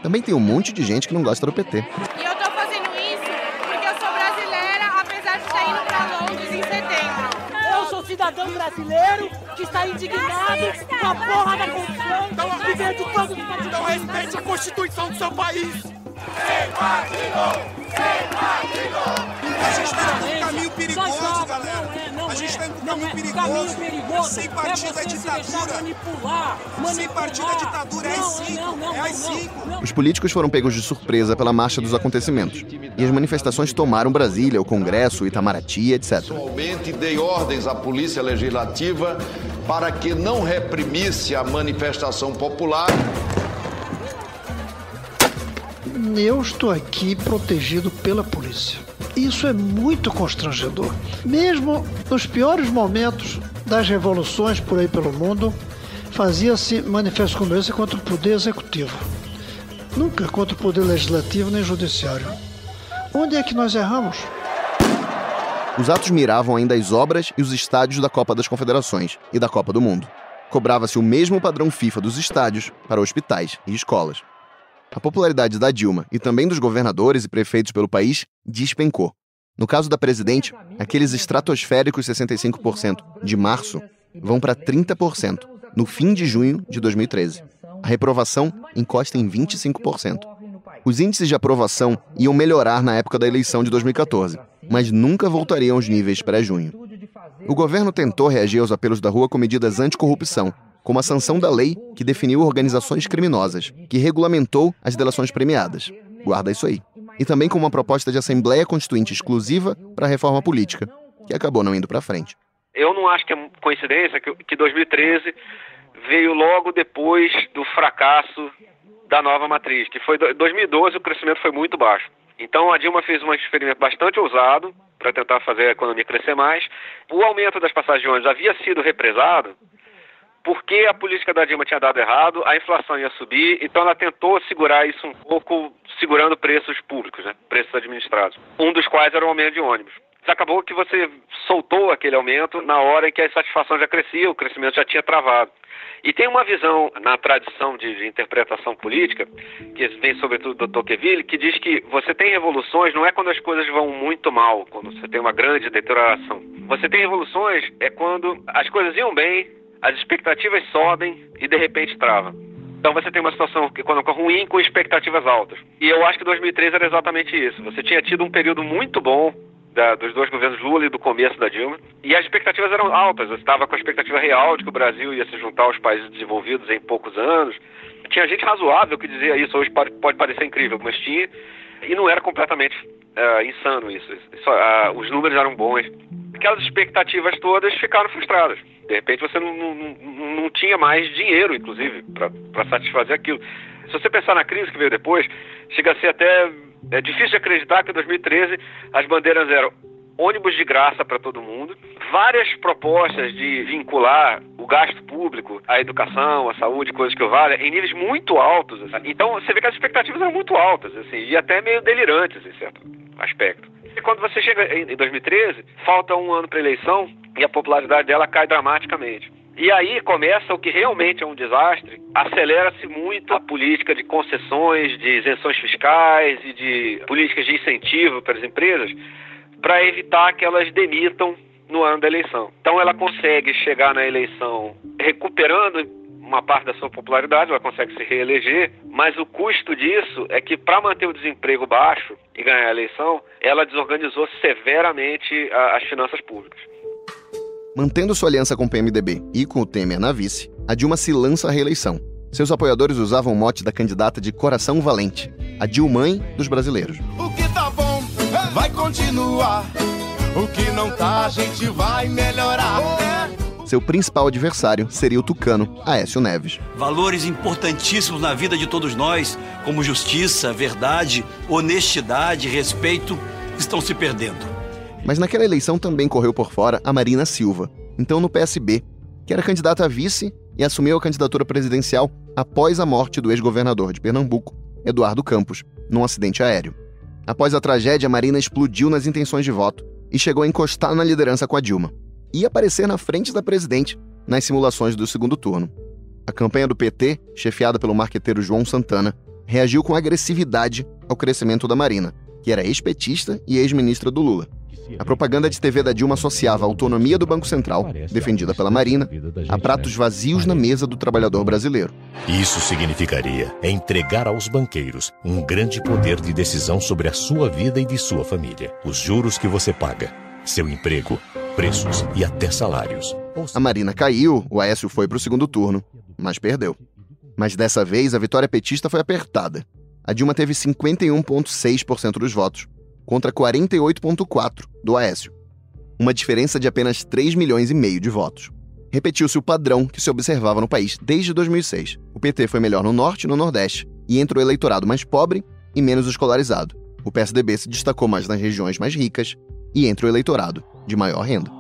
também tem um monte de gente que não gosta do PT. E eu tô fazendo isso porque eu sou brasileira, apesar de estar indo pra Londres em setembro. Eu sou cidadão brasileiro que está indignado com a porra da Constituição então, e todos os partidos. Então respeite a Constituição do seu país. Sem partido! Sem partido! A gente está num caminho perigoso, galera. A gente está num caminho perigoso. Sem partido é ditadura. Sem partido é ditadura. É cinco. É as cinco. Os políticos foram pegos de surpresa pela marcha dos acontecimentos. E as manifestações tomaram Brasília, o Congresso, o Itamaraty, etc. Pessoalmente dei ordens à Polícia Legislativa para que não reprimisse a manifestação popular eu estou aqui protegido pela polícia. Isso é muito constrangedor. Mesmo nos piores momentos das revoluções por aí pelo mundo, fazia-se manifesto como esse contra o poder executivo. Nunca contra o poder legislativo nem judiciário. Onde é que nós erramos? Os atos miravam ainda as obras e os estádios da Copa das Confederações e da Copa do Mundo. Cobrava-se o mesmo padrão FIFA dos estádios para hospitais e escolas. A popularidade da Dilma e também dos governadores e prefeitos pelo país despencou. No caso da presidente, aqueles estratosféricos 65% de março vão para 30% no fim de junho de 2013. A reprovação encosta em 25%. Os índices de aprovação iam melhorar na época da eleição de 2014, mas nunca voltariam aos níveis pré-junho. O governo tentou reagir aos apelos da rua com medidas anticorrupção, como a sanção da lei que definiu organizações criminosas, que regulamentou as delações premiadas. Guarda isso aí. E também com uma proposta de Assembleia Constituinte exclusiva para a reforma política, que acabou não indo para frente. Eu não acho que é coincidência que 2013 veio logo depois do fracasso da nova matriz, que foi 2012 o crescimento foi muito baixo. Então a Dilma fez um experimento bastante ousado para tentar fazer a economia crescer mais. O aumento das passagens de ônibus havia sido represado porque a política da Dilma tinha dado errado, a inflação ia subir, então ela tentou segurar isso um pouco, segurando preços públicos, né? preços administrados, um dos quais era o aumento de ônibus. Acabou que você soltou aquele aumento na hora em que a insatisfação já crescia, o crescimento já tinha travado. E tem uma visão na tradição de, de, interpretação política, que vem sobretudo do Tocqueville, que diz que você tem revoluções não é quando as coisas vão muito mal, quando você tem uma grande deterioração. Você tem revoluções é quando as coisas iam bem, as expectativas sobem e de repente trava. Então você tem uma situação econômica ruim com expectativas altas. E eu acho que 2013 era exatamente isso. Você tinha tido um período muito bom da, dos dois governos Lula e do começo da Dilma, e as expectativas eram altas. Você estava com a expectativa real de que o Brasil ia se juntar aos países desenvolvidos em poucos anos. Tinha gente razoável que dizia isso. Hoje pode, parecer incrível, mas tinha. E não era completamente uh, insano isso. isso uh, os números eram bons. Aquelas expectativas todas ficaram frustradas. De repente você não, não, não tinha mais dinheiro, inclusive, para satisfazer aquilo. Se você pensar na crise que veio depois, chega a ser até é difícil de acreditar que em 2013 as bandeiras eram ônibus de graça para todo mundo, várias propostas de vincular o gasto público à educação, à saúde, coisas que eu valha, em níveis muito altos. Assim. Então você vê que as expectativas eram muito altas, assim, e até meio delirantes em certo aspecto. E quando você chega em 2013, falta um ano para a eleição e a popularidade dela cai dramaticamente. E aí começa o que realmente é um desastre. Acelera-se muito a política de concessões, de isenções fiscais e de políticas de incentivo para as empresas para evitar que elas demitam no ano da eleição. Então ela consegue chegar na eleição recuperando uma parte da sua popularidade, ela consegue se reeleger, mas o custo disso é que para manter o desemprego baixo e ganhar a eleição, ela desorganizou severamente as finanças públicas. Mantendo sua aliança com o PMDB e com o Temer na vice, a Dilma se lança à reeleição. Seus apoiadores usavam o mote da candidata de coração valente, a Dilmãe dos brasileiros. O que tá bom vai continuar. O que não tá, a gente vai melhorar. Seu principal adversário seria o tucano Aécio Neves. Valores importantíssimos na vida de todos nós, como justiça, verdade, honestidade, respeito, estão se perdendo. Mas naquela eleição também correu por fora a Marina Silva, então no PSB, que era candidata a vice e assumiu a candidatura presidencial após a morte do ex-governador de Pernambuco, Eduardo Campos, num acidente aéreo. Após a tragédia, Marina explodiu nas intenções de voto e chegou a encostar na liderança com a Dilma e aparecer na frente da presidente nas simulações do segundo turno. A campanha do PT, chefiada pelo marqueteiro João Santana, reagiu com agressividade ao crescimento da Marina, que era ex-petista e ex-ministra do Lula. A propaganda de TV da Dilma associava a autonomia do Banco Central, defendida pela Marina, a pratos vazios na mesa do trabalhador brasileiro. Isso significaria entregar aos banqueiros um grande poder de decisão sobre a sua vida e de sua família. Os juros que você paga, seu emprego, preços e até salários. A Marina caiu, o Aécio foi para o segundo turno, mas perdeu. Mas dessa vez a vitória petista foi apertada. A Dilma teve 51,6% dos votos, contra 48,4% do Aécio. Uma diferença de apenas 3 milhões e meio de votos. Repetiu-se o padrão que se observava no país desde 2006. O PT foi melhor no Norte e no Nordeste, e entre o eleitorado mais pobre e menos escolarizado. O PSDB se destacou mais nas regiões mais ricas e entre o eleitorado de maior renda.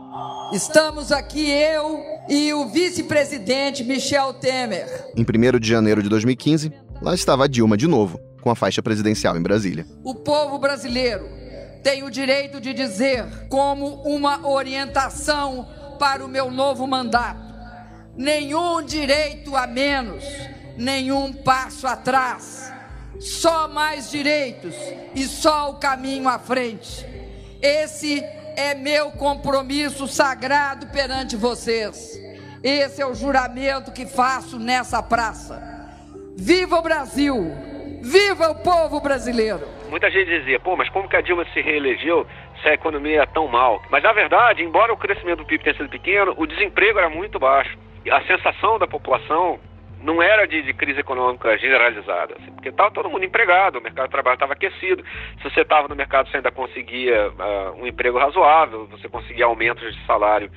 Estamos aqui eu e o vice-presidente Michel Temer. Em 1 de janeiro de 2015, lá estava a Dilma de novo, com a faixa presidencial em Brasília. O povo brasileiro tem o direito de dizer, como uma orientação para o meu novo mandato: nenhum direito a menos, nenhum passo atrás, só mais direitos e só o caminho à frente. Esse é meu compromisso sagrado perante vocês. Esse é o juramento que faço nessa praça. Viva o Brasil! Viva o povo brasileiro! Muita gente dizia, pô, mas como que a Dilma se reelegeu se a economia é tão mal? Mas na verdade, embora o crescimento do PIB tenha sido pequeno, o desemprego era muito baixo. A sensação da população não era de, de crise econômica generalizada, assim, porque estava todo mundo empregado, o mercado de trabalho estava aquecido. Se você estava no mercado, você ainda conseguia uh, um emprego razoável, você conseguia aumentos de salário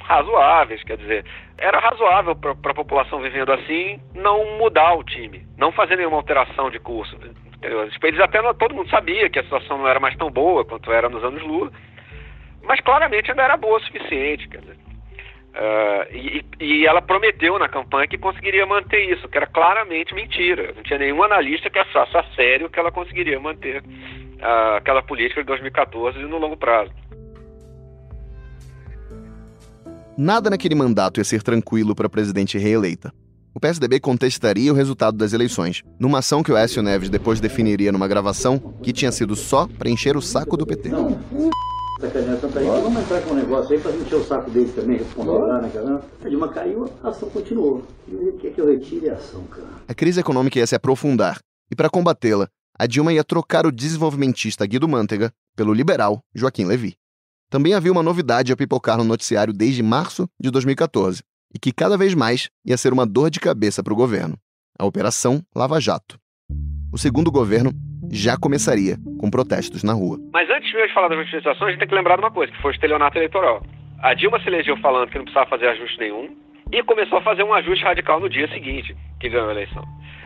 razoáveis, quer dizer, era razoável para a população vivendo assim não mudar o time, não fazer nenhuma alteração de curso. Eles até todo mundo sabia que a situação não era mais tão boa quanto era nos anos Lula, mas claramente ainda era boa o suficiente, quer dizer. Uh, e, e, ela prometeu na campanha que conseguiria manter isso, que era claramente mentira. Não tinha nenhum analista que achasse a sério que ela conseguiria manter uh, aquela política de 2014 no longo prazo. Nada naquele mandato ia ser tranquilo para a presidente reeleita. O PSDB contestaria o resultado das eleições, numa ação que o Écio Neves depois definiria numa gravação que tinha sido só para encher o saco do PT. Não, Vamos entrar com um negócio aí para encher o saco dele também, responder lá, né, cara? A Dilma caiu, a ação continuou. E o que é que eu retire a ação, cara? A crise econômica ia se aprofundar, e para combatê-la, a Dilma ia trocar o desenvolvimentista Guido Mantega pelo liberal Joaquim Levy. Também havia uma novidade a pipocar no noticiário desde março de 2014, e que cada vez mais ia ser uma dor de cabeça para o governo: a Operação Lava Jato. O segundo governo já começaria com protestos na rua. Mas antes de falar das justificações, a gente tem que lembrar de uma coisa, que foi o estelionato eleitoral. A Dilma se elegeu falando que não precisava fazer ajuste nenhum e começou a fazer um ajuste radical no dia seguinte que ganhou a eleição.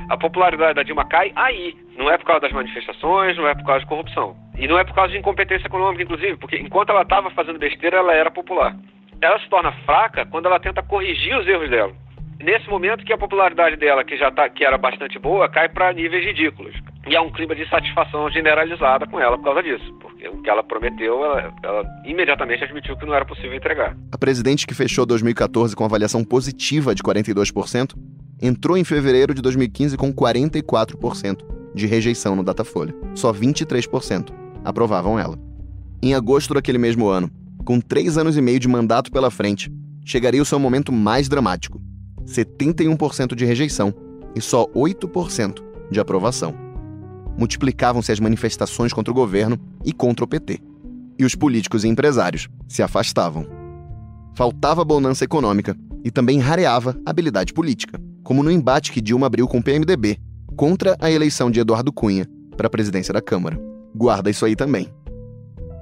A popularidade da Dilma cai aí. Não é por causa das manifestações, não é por causa de corrupção. E não é por causa de incompetência econômica, inclusive, porque enquanto ela estava fazendo besteira, ela era popular. Ela se torna fraca quando ela tenta corrigir os erros dela. Nesse momento que a popularidade dela, que já tá, que era bastante boa, cai para níveis ridículos. E há um clima de satisfação generalizada com ela por causa disso, porque o que ela prometeu, ela, ela imediatamente admitiu que não era possível entregar. A presidente que fechou 2014 com avaliação positiva de 42% entrou em fevereiro de 2015 com 44% de rejeição no Datafolha. Só 23% aprovavam ela. Em agosto daquele mesmo ano, com três anos e meio de mandato pela frente, chegaria o seu momento mais dramático: 71% de rejeição e só 8% de aprovação. Multiplicavam-se as manifestações contra o governo e contra o PT. E os políticos e empresários se afastavam. Faltava bonança econômica e também rareava habilidade política, como no embate que Dilma abriu com o PMDB contra a eleição de Eduardo Cunha para a presidência da Câmara. Guarda isso aí também.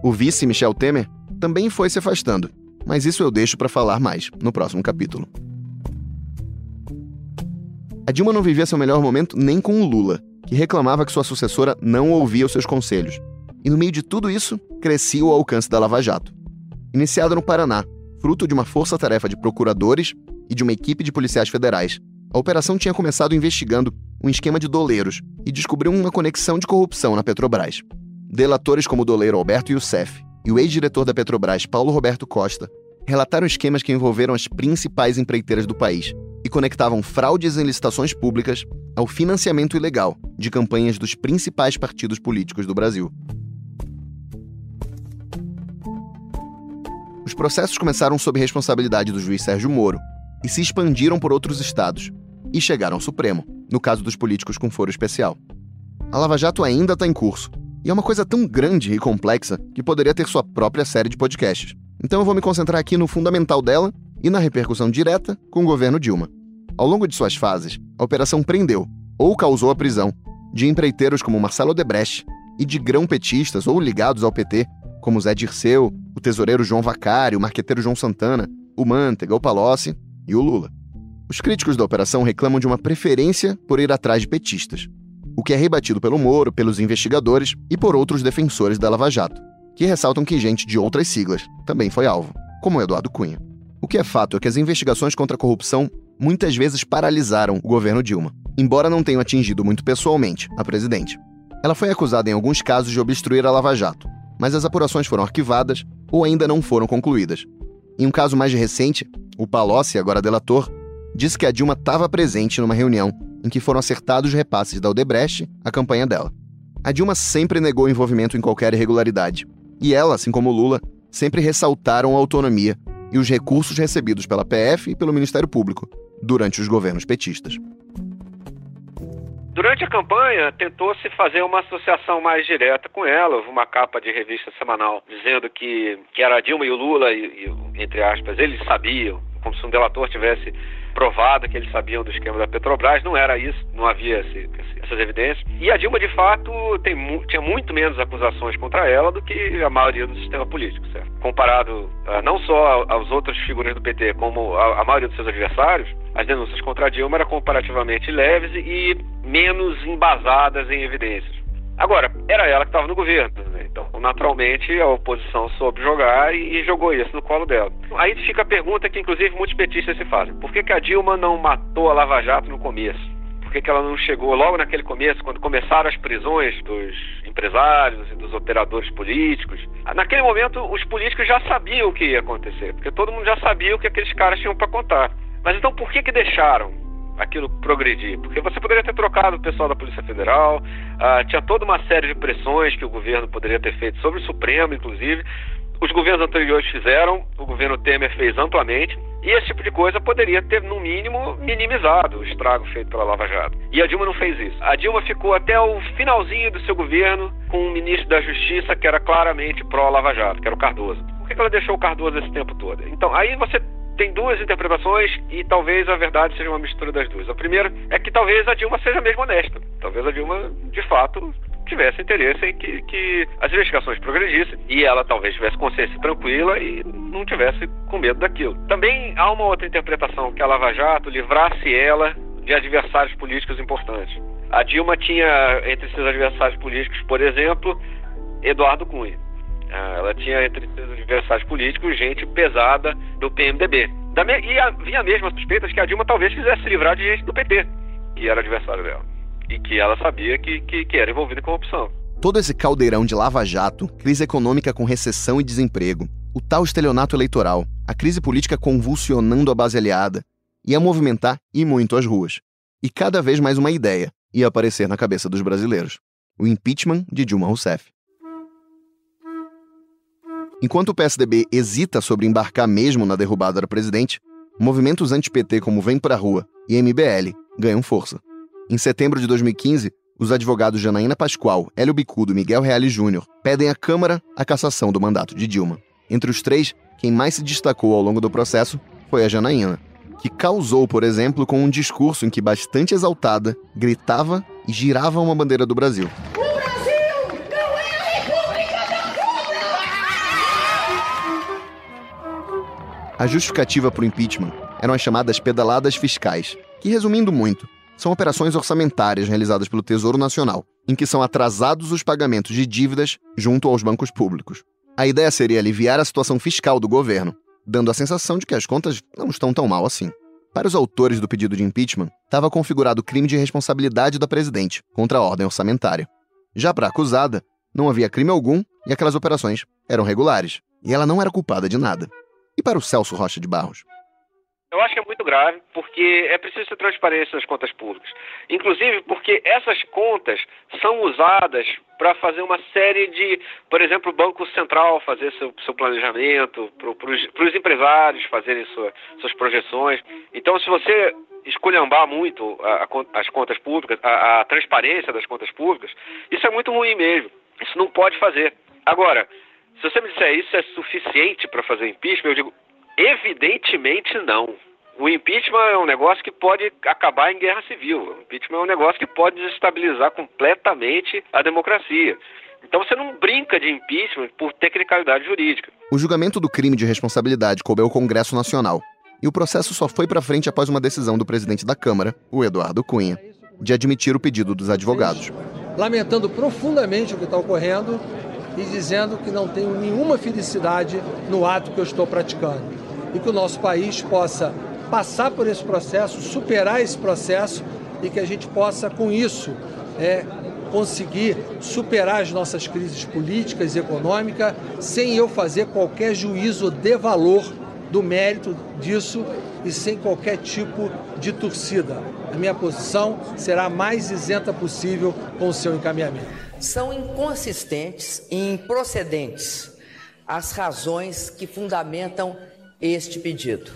O vice Michel Temer também foi se afastando, mas isso eu deixo para falar mais no próximo capítulo. A Dilma não vivia seu melhor momento nem com o Lula, que reclamava que sua sucessora não ouvia os seus conselhos. E no meio de tudo isso, crescia o alcance da Lava Jato. Iniciada no Paraná, fruto de uma força-tarefa de procuradores e de uma equipe de policiais federais, a operação tinha começado investigando um esquema de doleiros e descobriu uma conexão de corrupção na Petrobras. Delatores como o doleiro Alberto Youssef e o ex-diretor da Petrobras, Paulo Roberto Costa, relataram esquemas que envolveram as principais empreiteiras do país e conectavam fraudes em licitações públicas ao financiamento ilegal de campanhas dos principais partidos políticos do Brasil. Os processos começaram sob responsabilidade do juiz Sérgio Moro e se expandiram por outros estados e chegaram ao Supremo, no caso dos políticos com foro especial. A Lava Jato ainda está em curso e é uma coisa tão grande e complexa que poderia ter sua própria série de podcasts. Então eu vou me concentrar aqui no fundamental dela e na repercussão direta com o governo Dilma. Ao longo de suas fases, a operação prendeu, ou causou a prisão, de empreiteiros como Marcelo Odebrecht e de grão-petistas ou ligados ao PT, como Zé Dirceu, o tesoureiro João Vacari, o marqueteiro João Santana, o Mantega, o Palocci e o Lula. Os críticos da operação reclamam de uma preferência por ir atrás de petistas, o que é rebatido pelo Moro, pelos investigadores e por outros defensores da Lava Jato, que ressaltam que gente de outras siglas também foi alvo, como Eduardo Cunha. O que é fato é que as investigações contra a corrupção muitas vezes paralisaram o governo Dilma, embora não tenham atingido muito pessoalmente a presidente. Ela foi acusada em alguns casos de obstruir a Lava Jato, mas as apurações foram arquivadas ou ainda não foram concluídas. Em um caso mais recente, o Palocci, agora delator, disse que a Dilma estava presente numa reunião em que foram acertados os repasses da Odebrecht à campanha dela. A Dilma sempre negou envolvimento em qualquer irregularidade, e ela, assim como Lula, sempre ressaltaram a autonomia e os recursos recebidos pela PF e pelo Ministério Público durante os governos petistas. Durante a campanha, tentou-se fazer uma associação mais direta com ela. Houve uma capa de revista semanal dizendo que, que era Dilma e o Lula, e, e, entre aspas, eles sabiam, como se um delator tivesse provado que eles sabiam do esquema da Petrobras. Não era isso, não havia esse, essas evidências. E a Dilma, de fato, tem, tinha muito menos acusações contra ela do que a maioria do sistema político, certo? Comparado uh, não só aos outros figuras do PT, como a, a, maioria dos seus adversários, as denúncias contra a Dilma eram comparativamente leves e menos embasadas em evidências. Agora, era ela que estava no governo, né? então naturalmente a oposição soube jogar e, e, jogou isso no colo dela. Aí fica a pergunta que inclusive muitos petistas se fazem: por que, que a Dilma não matou a Lava Jato no começo? Por que, que ela não chegou logo naquele começo, quando começaram as prisões dos empresários e dos operadores políticos? Naquele momento, os políticos já sabiam o que ia acontecer, porque todo mundo já sabia o que aqueles caras tinham para contar. Mas então por que, que deixaram? Aquilo progredir. Porque você poderia ter trocado o pessoal da Polícia Federal, uh, tinha toda uma série de pressões que o governo poderia ter feito sobre o Supremo, inclusive. Os governos anteriores fizeram, o governo Temer fez amplamente, e esse tipo de coisa poderia ter, no mínimo, minimizado o estrago feito pela Lava Jato. E a Dilma não fez isso. A Dilma ficou até o finalzinho do seu governo com um ministro da Justiça que era claramente pró-Lava Jato, que era o Cardoso. Por que ela deixou o Cardoso esse tempo todo? Então, aí você tem duas interpretações e talvez a verdade seja uma mistura das duas. A primeira é que talvez a Dilma seja mesmo honesta. Talvez a Dilma, de fato, tivesse interesse em que, que as investigações progredissem e ela talvez tivesse consciência tranquila e não tivesse com medo daquilo. Também há uma outra interpretação que a Lava Jato livrasse ela de adversários políticos importantes. A Dilma tinha entre seus adversários políticos, por exemplo, Eduardo Cunha. Ah, ela tinha entre seus adversários políticos gente pesada do PMDB. e havia mesmo suspeitas que a Dilma talvez quisesse se livrar de gente do PT, que era adversário dela. E que ela sabia que, que, que era envolvida em corrupção. Todo esse caldeirão de lava-jato, crise econômica com recessão e desemprego, o tal estelionato eleitoral, a crise política convulsionando a base aliada, ia movimentar e muito as ruas. E cada vez mais uma ideia ia aparecer na cabeça dos brasileiros: o impeachment de Dilma Rousseff. Enquanto o PSDB hesita sobre embarcar mesmo na derrubada do presidente, movimentos anti-PT como Vem Pra Rua e MBL ganham força. Em setembro de 2015, os advogados Janaína Pascoal, Hélio Bicudo e Miguel Reale Júnior pedem à Câmara a cassação do mandato de Dilma. Entre os três, quem mais se destacou ao longo do processo foi a Janaína, que causou, por exemplo, com um discurso em que, bastante exaltada, gritava e girava uma bandeira do Brasil. A justificativa para o impeachment eram as chamadas pedaladas fiscais, que, resumindo muito, são operações orçamentárias realizadas pelo Tesouro Nacional, em que são atrasados os pagamentos de dívidas junto aos bancos públicos. A ideia seria aliviar a situação fiscal do governo, dando a sensação de que as contas não estão tão mal assim. Para os autores do pedido de impeachment, estava configurado crime de responsabilidade da presidente contra a ordem orçamentária. Já para a acusada, não havia crime algum e aquelas operações eram regulares, e ela não era culpada de nada. E para o Celso Rocha de Barros? Eu acho que é muito grave, porque é preciso ter transparência nas contas públicas. Inclusive porque essas contas são usadas para fazer uma série de, por exemplo, o Banco Central fazer seu, seu planejamento, para os empresários fazerem sua, suas projeções. Então, se você esculhambar muito a, a, as contas públicas, a, a transparência das contas públicas, isso é muito ruim mesmo. Isso não pode fazer. Agora, se você me disser isso é suficiente para fazer impeachment, eu digo, evidentemente não. O impeachment é um negócio que pode acabar em guerra civil. O impeachment é um negócio que pode desestabilizar completamente a democracia. Então você não brinca de impeachment por tecnicalidade jurídica. O julgamento do crime de responsabilidade coube ao Congresso Nacional. E o processo só foi para frente após uma decisão do presidente da Câmara, o Eduardo Cunha, de admitir o pedido dos advogados. Lamentando profundamente o que está ocorrendo e dizendo que não tenho nenhuma felicidade no ato que eu estou praticando. E que o nosso país possa passar por esse processo, superar esse processo e que a gente possa, com isso, é, conseguir superar as nossas crises políticas e econômicas sem eu fazer qualquer juízo de valor do mérito disso e sem qualquer tipo de torcida. A minha posição será a mais isenta possível com o seu encaminhamento. São inconsistentes e improcedentes as razões que fundamentam este pedido.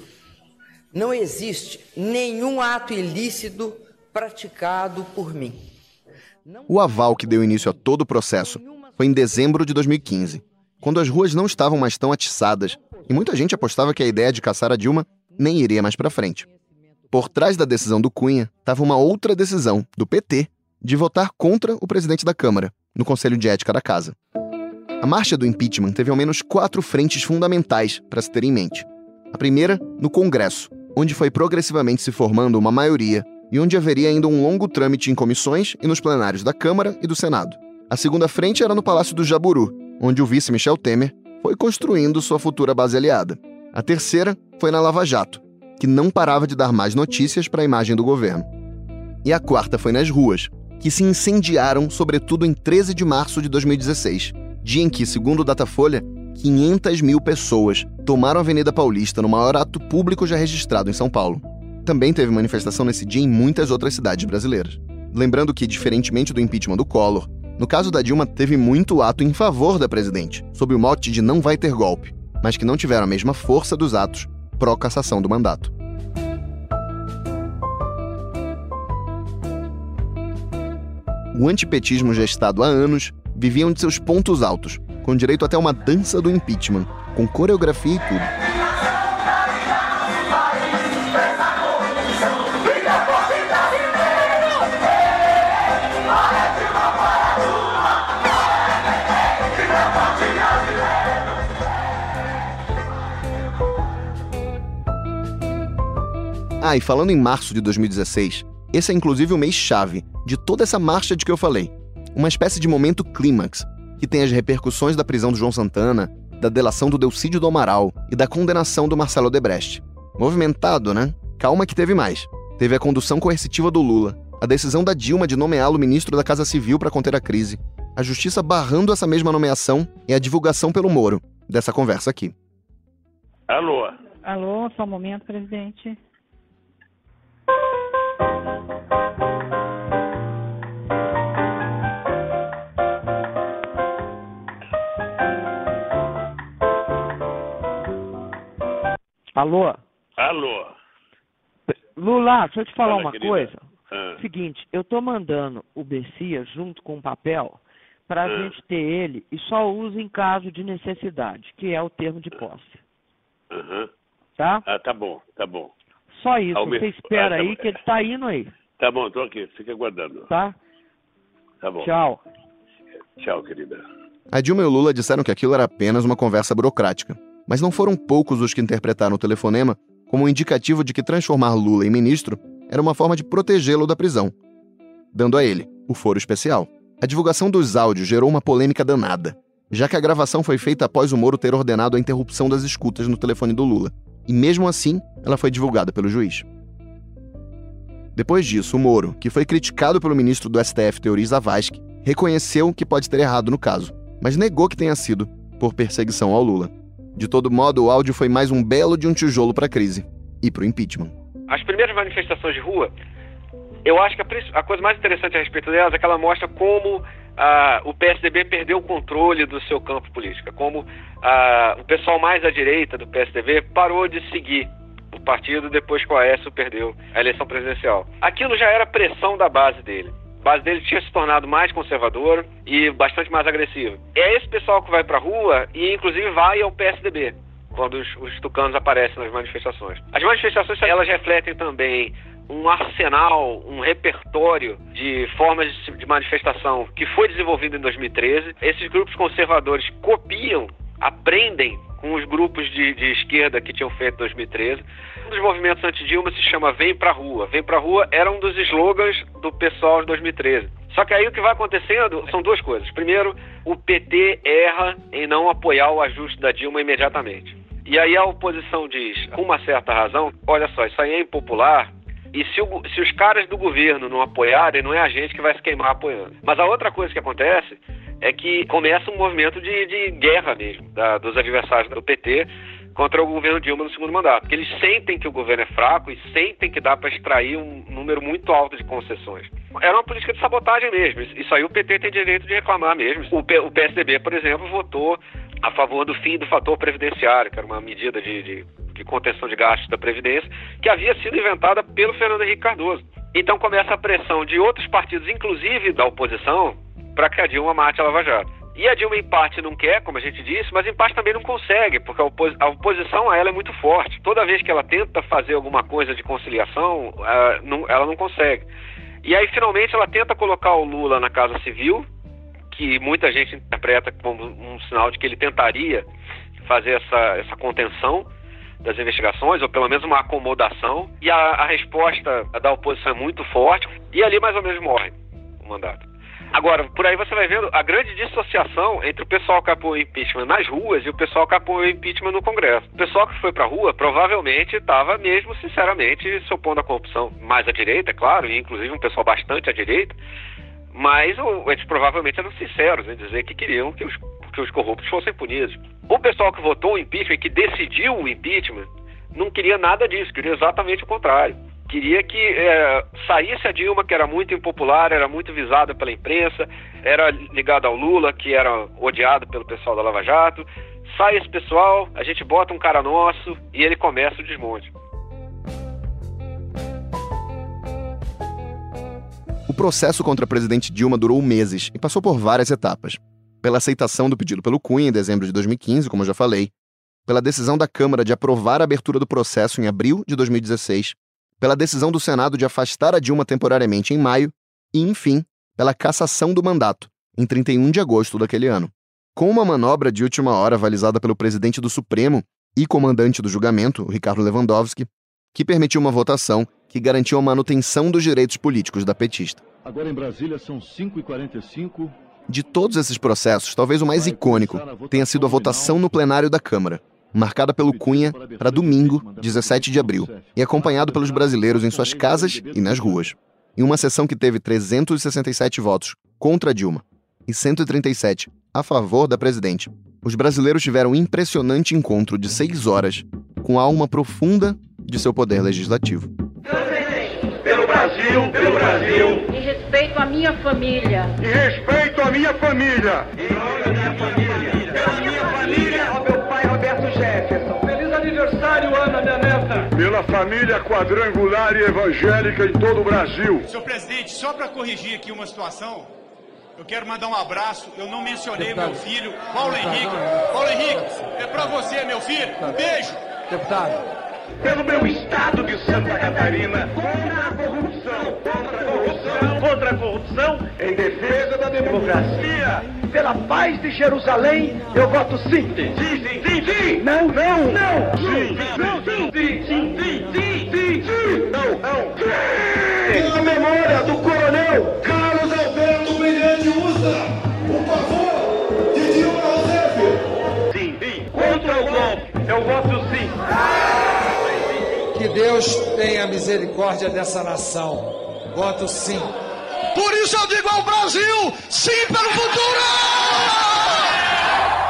Não existe nenhum ato ilícito praticado por mim. O aval que deu início a todo o processo foi em dezembro de 2015, quando as ruas não estavam mais tão atiçadas e muita gente apostava que a ideia de caçar a Dilma nem iria mais para frente. Por trás da decisão do Cunha estava uma outra decisão, do PT, de votar contra o presidente da Câmara, no Conselho de Ética da Casa. A marcha do impeachment teve ao menos quatro frentes fundamentais para se ter em mente. A primeira, no Congresso, onde foi progressivamente se formando uma maioria e onde haveria ainda um longo trâmite em comissões e nos plenários da Câmara e do Senado. A segunda frente era no Palácio do Jaburu, onde o vice Michel Temer foi construindo sua futura base aliada. A terceira foi na Lava Jato, que não parava de dar mais notícias para a imagem do governo. E a quarta foi nas ruas, que se incendiaram, sobretudo em 13 de março de 2016, dia em que, segundo Datafolha, 500 mil pessoas tomaram a Avenida Paulista no maior ato público já registrado em São Paulo. Também teve manifestação nesse dia em muitas outras cidades brasileiras. Lembrando que, diferentemente do impeachment do Collor, no caso da Dilma, teve muito ato em favor da presidente, sob o mote de não vai ter golpe, mas que não tiveram a mesma força dos atos pró-cassação do mandato. O antipetismo gestado há anos vivia um de seus pontos altos, com direito até uma dança do impeachment, com coreografia e tudo. Ah, e falando em março de 2016, esse é inclusive o mês chave de toda essa marcha de que eu falei. Uma espécie de momento clímax, que tem as repercussões da prisão do João Santana, da delação do Delcídio do Amaral e da condenação do Marcelo Debrecht. Movimentado, né? Calma que teve mais. Teve a condução coercitiva do Lula, a decisão da Dilma de nomeá-lo ministro da Casa Civil para conter a crise, a justiça barrando essa mesma nomeação e a divulgação pelo Moro dessa conversa aqui. Alô? Alô, só um momento, presidente. Alô? Alô? Lula, deixa eu te falar Fala, uma querida. coisa. Ah. Seguinte, eu tô mandando o Bessia junto com o papel pra Ah. gente ter ele e só usa em caso de necessidade, que é o termo de posse, Aham. tá? Ah, tá bom, tá bom. Só isso, você espera Ah, tá aí bom. que ele tá indo aí, Tá bom, tô aqui, fica aguardando. tá? Tá bom. Tchau. Tchau, querida. A Dilma e o Lula disseram que aquilo era apenas uma conversa burocrática. Mas não foram poucos os que interpretaram o telefonema como um indicativo de que transformar Lula em ministro era uma forma de protegê-lo da prisão, dando a ele o foro especial. A divulgação dos áudios gerou uma polêmica danada, já que a gravação foi feita após o Moro ter ordenado a interrupção das escutas no telefone do Lula, e mesmo assim ela foi divulgada pelo juiz. Depois disso, o Moro, que foi criticado pelo ministro do STF Teori Zavascki, reconheceu que pode ter errado no caso, mas negou que tenha sido por perseguição ao Lula. De todo modo, o áudio foi mais um belo de um tijolo para a crise e para o impeachment. As primeiras manifestações de rua, eu acho que a, a, coisa mais interessante a respeito delas é que ela mostra como ah, o PSDB perdeu o controle do seu campo político, como ah, o pessoal mais à direita do PSDB parou de seguir o partido depois que o Aécio perdeu a eleição presidencial. Aquilo já era pressão da base dele. Base dele tinha se tornado mais conservadora e bastante mais agressiva. É esse pessoal que vai para a rua e, inclusive, vai ao PSDB quando os, os tucanos aparecem nas manifestações. As manifestações elas refletem também um arsenal, um repertório de formas de manifestação que foi desenvolvido em 2013. Esses grupos conservadores copiam, aprendem com os grupos de, de esquerda que tinham feito em 2013. Um dos movimentos anti-Dilma se chama Vem Pra Rua. Vem Pra Rua era um dos slogans do pessoal de 2013. Só que aí o que vai acontecendo são duas coisas. Primeiro, o PT erra em não apoiar o ajuste da Dilma imediatamente. E aí a oposição diz, com uma certa razão, olha só, isso aí é impopular, e se, o, se, os caras do governo não apoiarem, não é a gente que vai se queimar apoiando. Mas a outra coisa que acontece é que começa um movimento de, de guerra mesmo da, dos adversários do PT contra o governo Dilma no segundo mandato. Porque eles sentem que o governo é fraco e sentem que dá para extrair um número muito alto de concessões. Era uma política de sabotagem mesmo. Isso aí o PT tem direito de reclamar mesmo. O, P, o PSDB, por exemplo, votou a favor do fim do fator previdenciário, que era uma medida de, de, de contenção de gastos da Previdência, que havia sido inventada pelo Fernando Henrique Cardoso. Então começa a pressão de outros partidos, inclusive da oposição, para que a Dilma mate a Lava Jato. E a Dilma, em parte, não quer, como a gente disse, mas em parte também não consegue, porque a, opos a oposição a ela é muito forte. Toda vez que ela tenta fazer alguma coisa de conciliação, uh, não, ela não consegue. E aí, finalmente, ela tenta colocar o Lula na Casa Civil, que muita gente interpreta como um sinal de que ele tentaria fazer essa, essa contenção das investigações, ou pelo menos uma acomodação, e a, a resposta da oposição é muito forte, e ali mais ou menos morre o mandato. Agora, por aí você vai vendo a grande dissociação entre o pessoal que apoia o impeachment nas ruas e o pessoal que apoia o impeachment no Congresso. O pessoal que foi para a rua provavelmente estava mesmo, sinceramente, se opondo à corrupção mais à direita, é claro, e inclusive um pessoal bastante à direita, mas eles provavelmente eram sinceros em dizer que queriam que os, que os corruptos fossem punidos. O pessoal que votou o impeachment, que decidiu o impeachment, não queria nada disso, queria exatamente o contrário queria que é, saísse a Dilma, que era muito impopular, era muito visada pela imprensa, era ligada ao Lula, que era odiado pelo pessoal da Lava Jato. Sai esse pessoal, a gente bota um cara nosso e ele começa o desmonte. O processo contra a presidente Dilma durou meses e passou por várias etapas. Pela aceitação do pedido pelo Cunha em dezembro de 2015, como eu já falei, pela decisão da Câmara de aprovar a abertura do processo em abril de 2016 pela decisão do Senado de afastar a Dilma temporariamente em maio e, enfim, pela cassação do mandato, em 31 de agosto daquele ano. Com uma manobra de última hora avalizada pelo presidente do Supremo e comandante do julgamento, Ricardo Lewandowski, que permitiu uma votação que garantiu a manutenção dos direitos políticos da petista. Agora em Brasília são 5h45. De todos esses processos, talvez o mais icônico tenha sido a votação no plenário da Câmara, marcada pelo Cunha para domingo, 17 de abril, e acompanhado pelos brasileiros em suas casas e nas ruas. Em uma sessão que teve 367 votos contra Dilma e 137 a favor da presidente, os brasileiros tiveram um impressionante encontro de seis horas com a alma profunda de seu poder legislativo. Pelo Brasil, pelo Brasil. Em respeito à minha família. Em respeito à minha família. Em nome da minha família. Pai Roberto Jefferson. Feliz aniversário, Ana, minha neta. Pela família quadrangular e evangélica em todo o Brasil. Senhor presidente, só para corrigir aqui uma situação, eu quero mandar um abraço. Eu não mencionei Deputado. meu filho, Paulo Deputado. Henrique. Paulo Henrique, é para você, meu filho. Um beijo. Deputado pelo meu estado de Santa Catarina, contra a corrupção, contra a corrupção, contra a corrupção, em defesa da democracia, pela paz de Jerusalém, eu voto sim. Sim, sim, sim, sim. Não, não, não. Sim, não, sim, sim, sim, sim, sim, sim, sim. Não, não. Pela memória do coronel Carlos Alberto Brilhante Usa, por favor, de Dilma Rousseff. Sim, sim. Contra o golpe, eu voto sim. Que Deus tenha misericórdia dessa nação. Voto sim. Por isso eu digo ao Brasil, sim pelo futuro!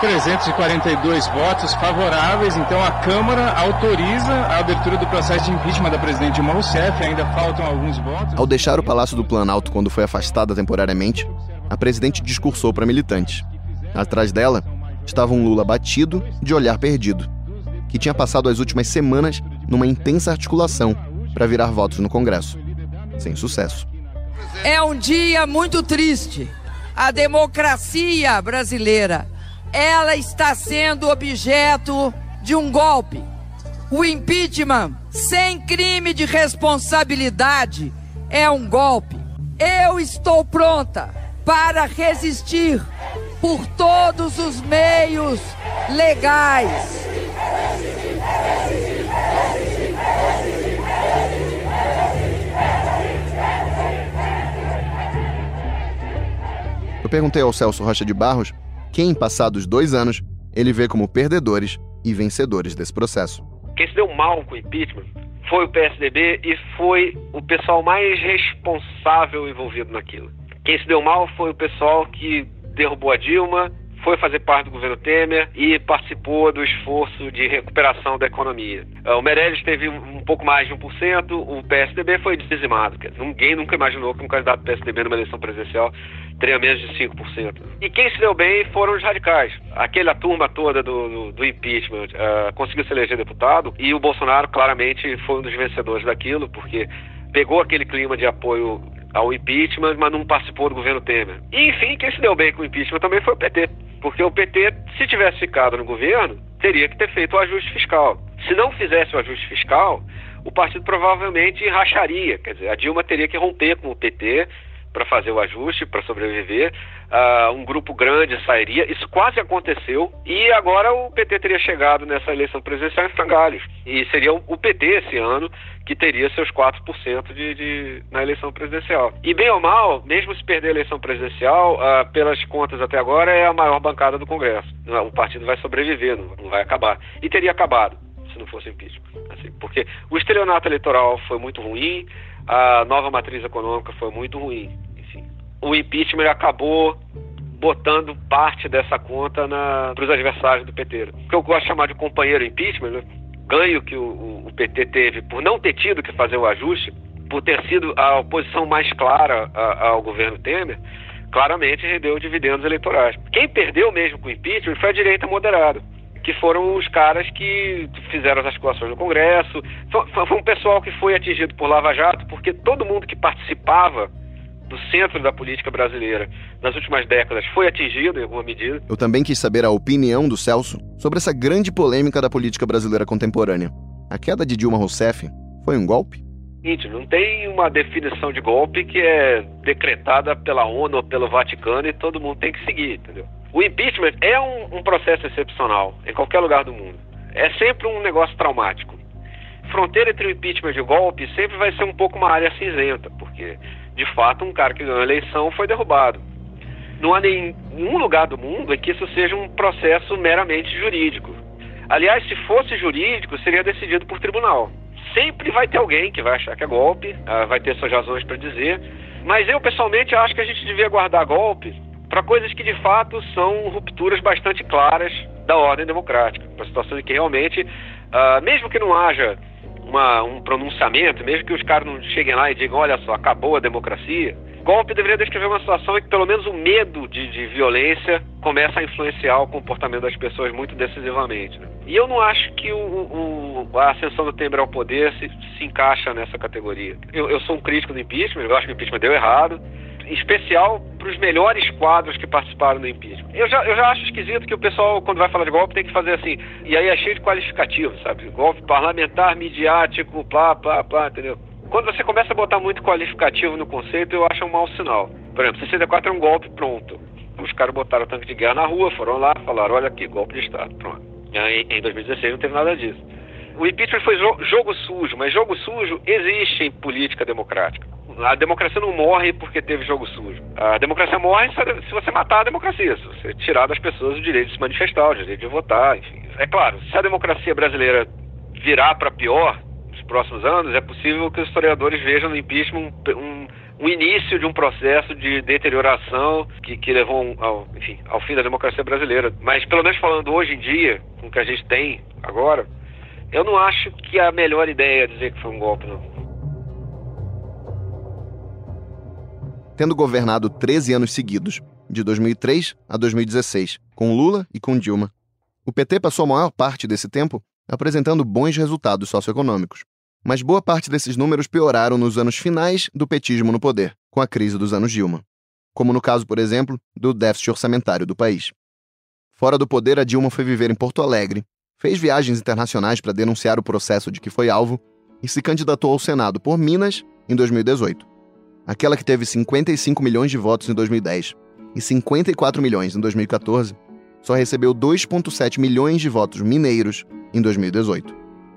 342 votos favoráveis, então a Câmara autoriza a abertura do processo de impeachment da presidente Dilma Rousseff, ainda faltam alguns votos. Ao deixar o Palácio do Planalto quando foi afastada temporariamente, a presidente discursou para militantes. Atrás dela estava um Lula batido, de olhar perdido, que tinha passado as últimas semanas numa intensa articulação para virar votos no Congresso. Sem sucesso. É um dia muito triste. A democracia brasileira, ela está sendo objeto de um golpe. O impeachment, sem crime de responsabilidade, é um golpe. Eu estou pronta para resistir por todos os meios legais. Eu perguntei ao Celso Rocha de Barros quem, passados dois anos, ele vê como perdedores e vencedores desse processo. Quem se deu mal com o impeachment foi o PSDB e foi o pessoal mais responsável envolvido naquilo. Quem se deu mal foi o pessoal que derrubou a Dilma, foi fazer parte do governo Temer e participou do esforço de recuperação da economia. Ah, o Meirelles teve um pouco mais de 1%, o PSDB foi dizimado. Ninguém nunca imaginou que um candidato do PSDB numa eleição presidencial teria menos de 5%. E quem se deu bem foram os radicais. Aquela turma toda do, do, do impeachment uh, conseguiu se eleger deputado e o Bolsonaro claramente foi um dos vencedores daquilo, porque pegou aquele clima de apoio ao impeachment, mas não participou do governo Temer. E, enfim, quem se deu bem com o impeachment também foi o PT. Porque o PT, se tivesse ficado no governo, teria que ter feito o ajuste fiscal. Se não fizesse o ajuste fiscal, o partido provavelmente racharia. Quer dizer, a Dilma teria que romper com o PT para fazer o ajuste, para sobreviver. Uh, um grupo grande sairia. Isso quase aconteceu. E agora o PT teria chegado nessa eleição presidencial em frangalhos. E seria o PT esse ano que teria seus 4% de, de, na eleição presidencial. E bem ou mal, mesmo se perder a eleição presidencial, uh, pelas contas até agora, é a maior bancada do Congresso. O partido vai sobreviver, não, não vai acabar. E teria acabado se não fosse impeachment. Assim, porque o estelionato eleitoral foi muito ruim, a nova matriz econômica foi muito ruim. O impeachment acabou botando parte dessa conta para os adversários do PT. O que eu gosto de chamar de companheiro impeachment, né? ganho que o, o, PT teve por não ter tido que fazer o ajuste, por ter sido a oposição mais clara a, ao governo Temer, claramente rendeu dividendos eleitorais. Quem perdeu mesmo com o impeachment foi a direita moderada que foram os caras que fizeram as articulações no Congresso. Foi, foi um pessoal que foi atingido por Lava Jato, porque todo mundo que participava do centro da política brasileira nas últimas décadas foi atingido em alguma medida. Eu também quis saber a opinião do Celso sobre essa grande polêmica da política brasileira contemporânea. A queda de Dilma Rousseff foi um golpe? Não tem uma definição de golpe que é decretada pela ONU ou pelo Vaticano e todo mundo tem que seguir, entendeu? O impeachment é um, um processo excepcional em qualquer lugar do mundo. É sempre um negócio traumático. Fronteira entre o impeachment e o golpe sempre vai ser um pouco uma área cinzenta, porque, de fato, um cara que ganhou a eleição foi derrubado. Não há nenhum lugar do mundo em que isso seja um processo meramente jurídico. Aliás, se fosse jurídico, seria decidido por tribunal. Sempre vai ter alguém que vai achar que é golpe, ah, vai ter suas razões para dizer, mas eu pessoalmente acho que a gente devia guardar golpe para coisas que de fato são rupturas bastante claras da ordem democrática, para situações em que realmente, uh, mesmo que não haja uma, um pronunciamento, mesmo que os caras não cheguem lá e digam, olha só, acabou a democracia, golpe deveria descrever uma situação em que pelo menos o medo de, de violência começa a influenciar o comportamento das pessoas muito decisivamente. Né? E eu não acho que o, o, a ascensão do Temer ao poder se, se encaixa nessa categoria. Eu, eu sou um crítico do impeachment, eu acho que o impeachment deu errado, especial para os melhores quadros que participaram do impeachment. Eu já, eu já acho esquisito que o pessoal, quando vai falar de golpe, tem que fazer assim, e aí é cheio de qualificativos, sabe? Golpe parlamentar, midiático, plá, plá, plá, entendeu? Quando você começa a botar muito qualificativo no conceito, eu acho um mau sinal. Por exemplo, 64 é um golpe pronto. Os caras botaram tanque de guerra na rua, foram lá, falaram, olha aqui, golpe de Estado, pronto. Em 2016 não teve nada disso. O impeachment foi jogo sujo, mas jogo sujo existe em política democrática. A democracia não morre porque teve jogo sujo. A democracia morre se você matar a democracia, se você tirar das pessoas o direito de se manifestar, o direito de votar, enfim. É claro, se a democracia brasileira virar para pior nos próximos anos, é possível que os historiadores vejam no impeachment um, um, um início de um processo de deterioração que, que levou ao, enfim, ao fim da democracia brasileira. Mas, pelo menos falando hoje em dia, com o que a gente tem agora, eu não acho que é a melhor ideia dizer que foi um golpe, não. Tendo governado 13 anos seguidos, de 2003 a 2016, com Lula e com Dilma, o PT passou a maior parte desse tempo apresentando bons resultados socioeconômicos. Mas boa parte desses números pioraram nos anos finais do petismo no poder, com a crise dos anos Dilma. Como no caso, por exemplo, do déficit orçamentário do país. Fora do poder, a Dilma foi viver em Porto Alegre, fez viagens internacionais para denunciar o processo de que foi alvo e se candidatou ao Senado por Minas em 2018. Aquela que teve 55 milhões de votos em 2010 e 54 milhões em 2014, só recebeu 2,7 milhões de votos mineiros em 2018.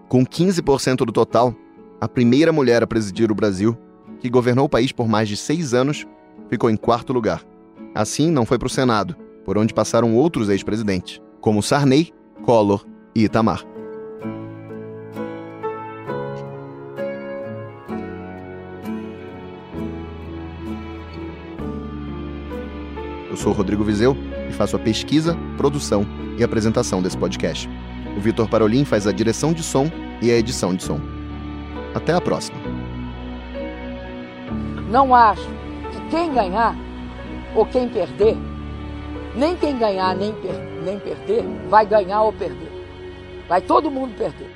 Com 15% do total, a primeira mulher a presidir o Brasil, que governou o país por mais de seis anos, ficou em quarto lugar. Assim, não foi para o Senado, por onde passaram outros ex-presidentes, como Sarney, Collor e Itamar. Eu sou Rodrigo Vizeu e faço a pesquisa, produção e apresentação desse podcast. O Vitor Parolin faz a direção de som e a edição de som. Até a próxima. Não acho que quem ganhar ou quem perder, nem quem ganhar nem, per nem perder, vai ganhar ou perder. Vai todo mundo perder.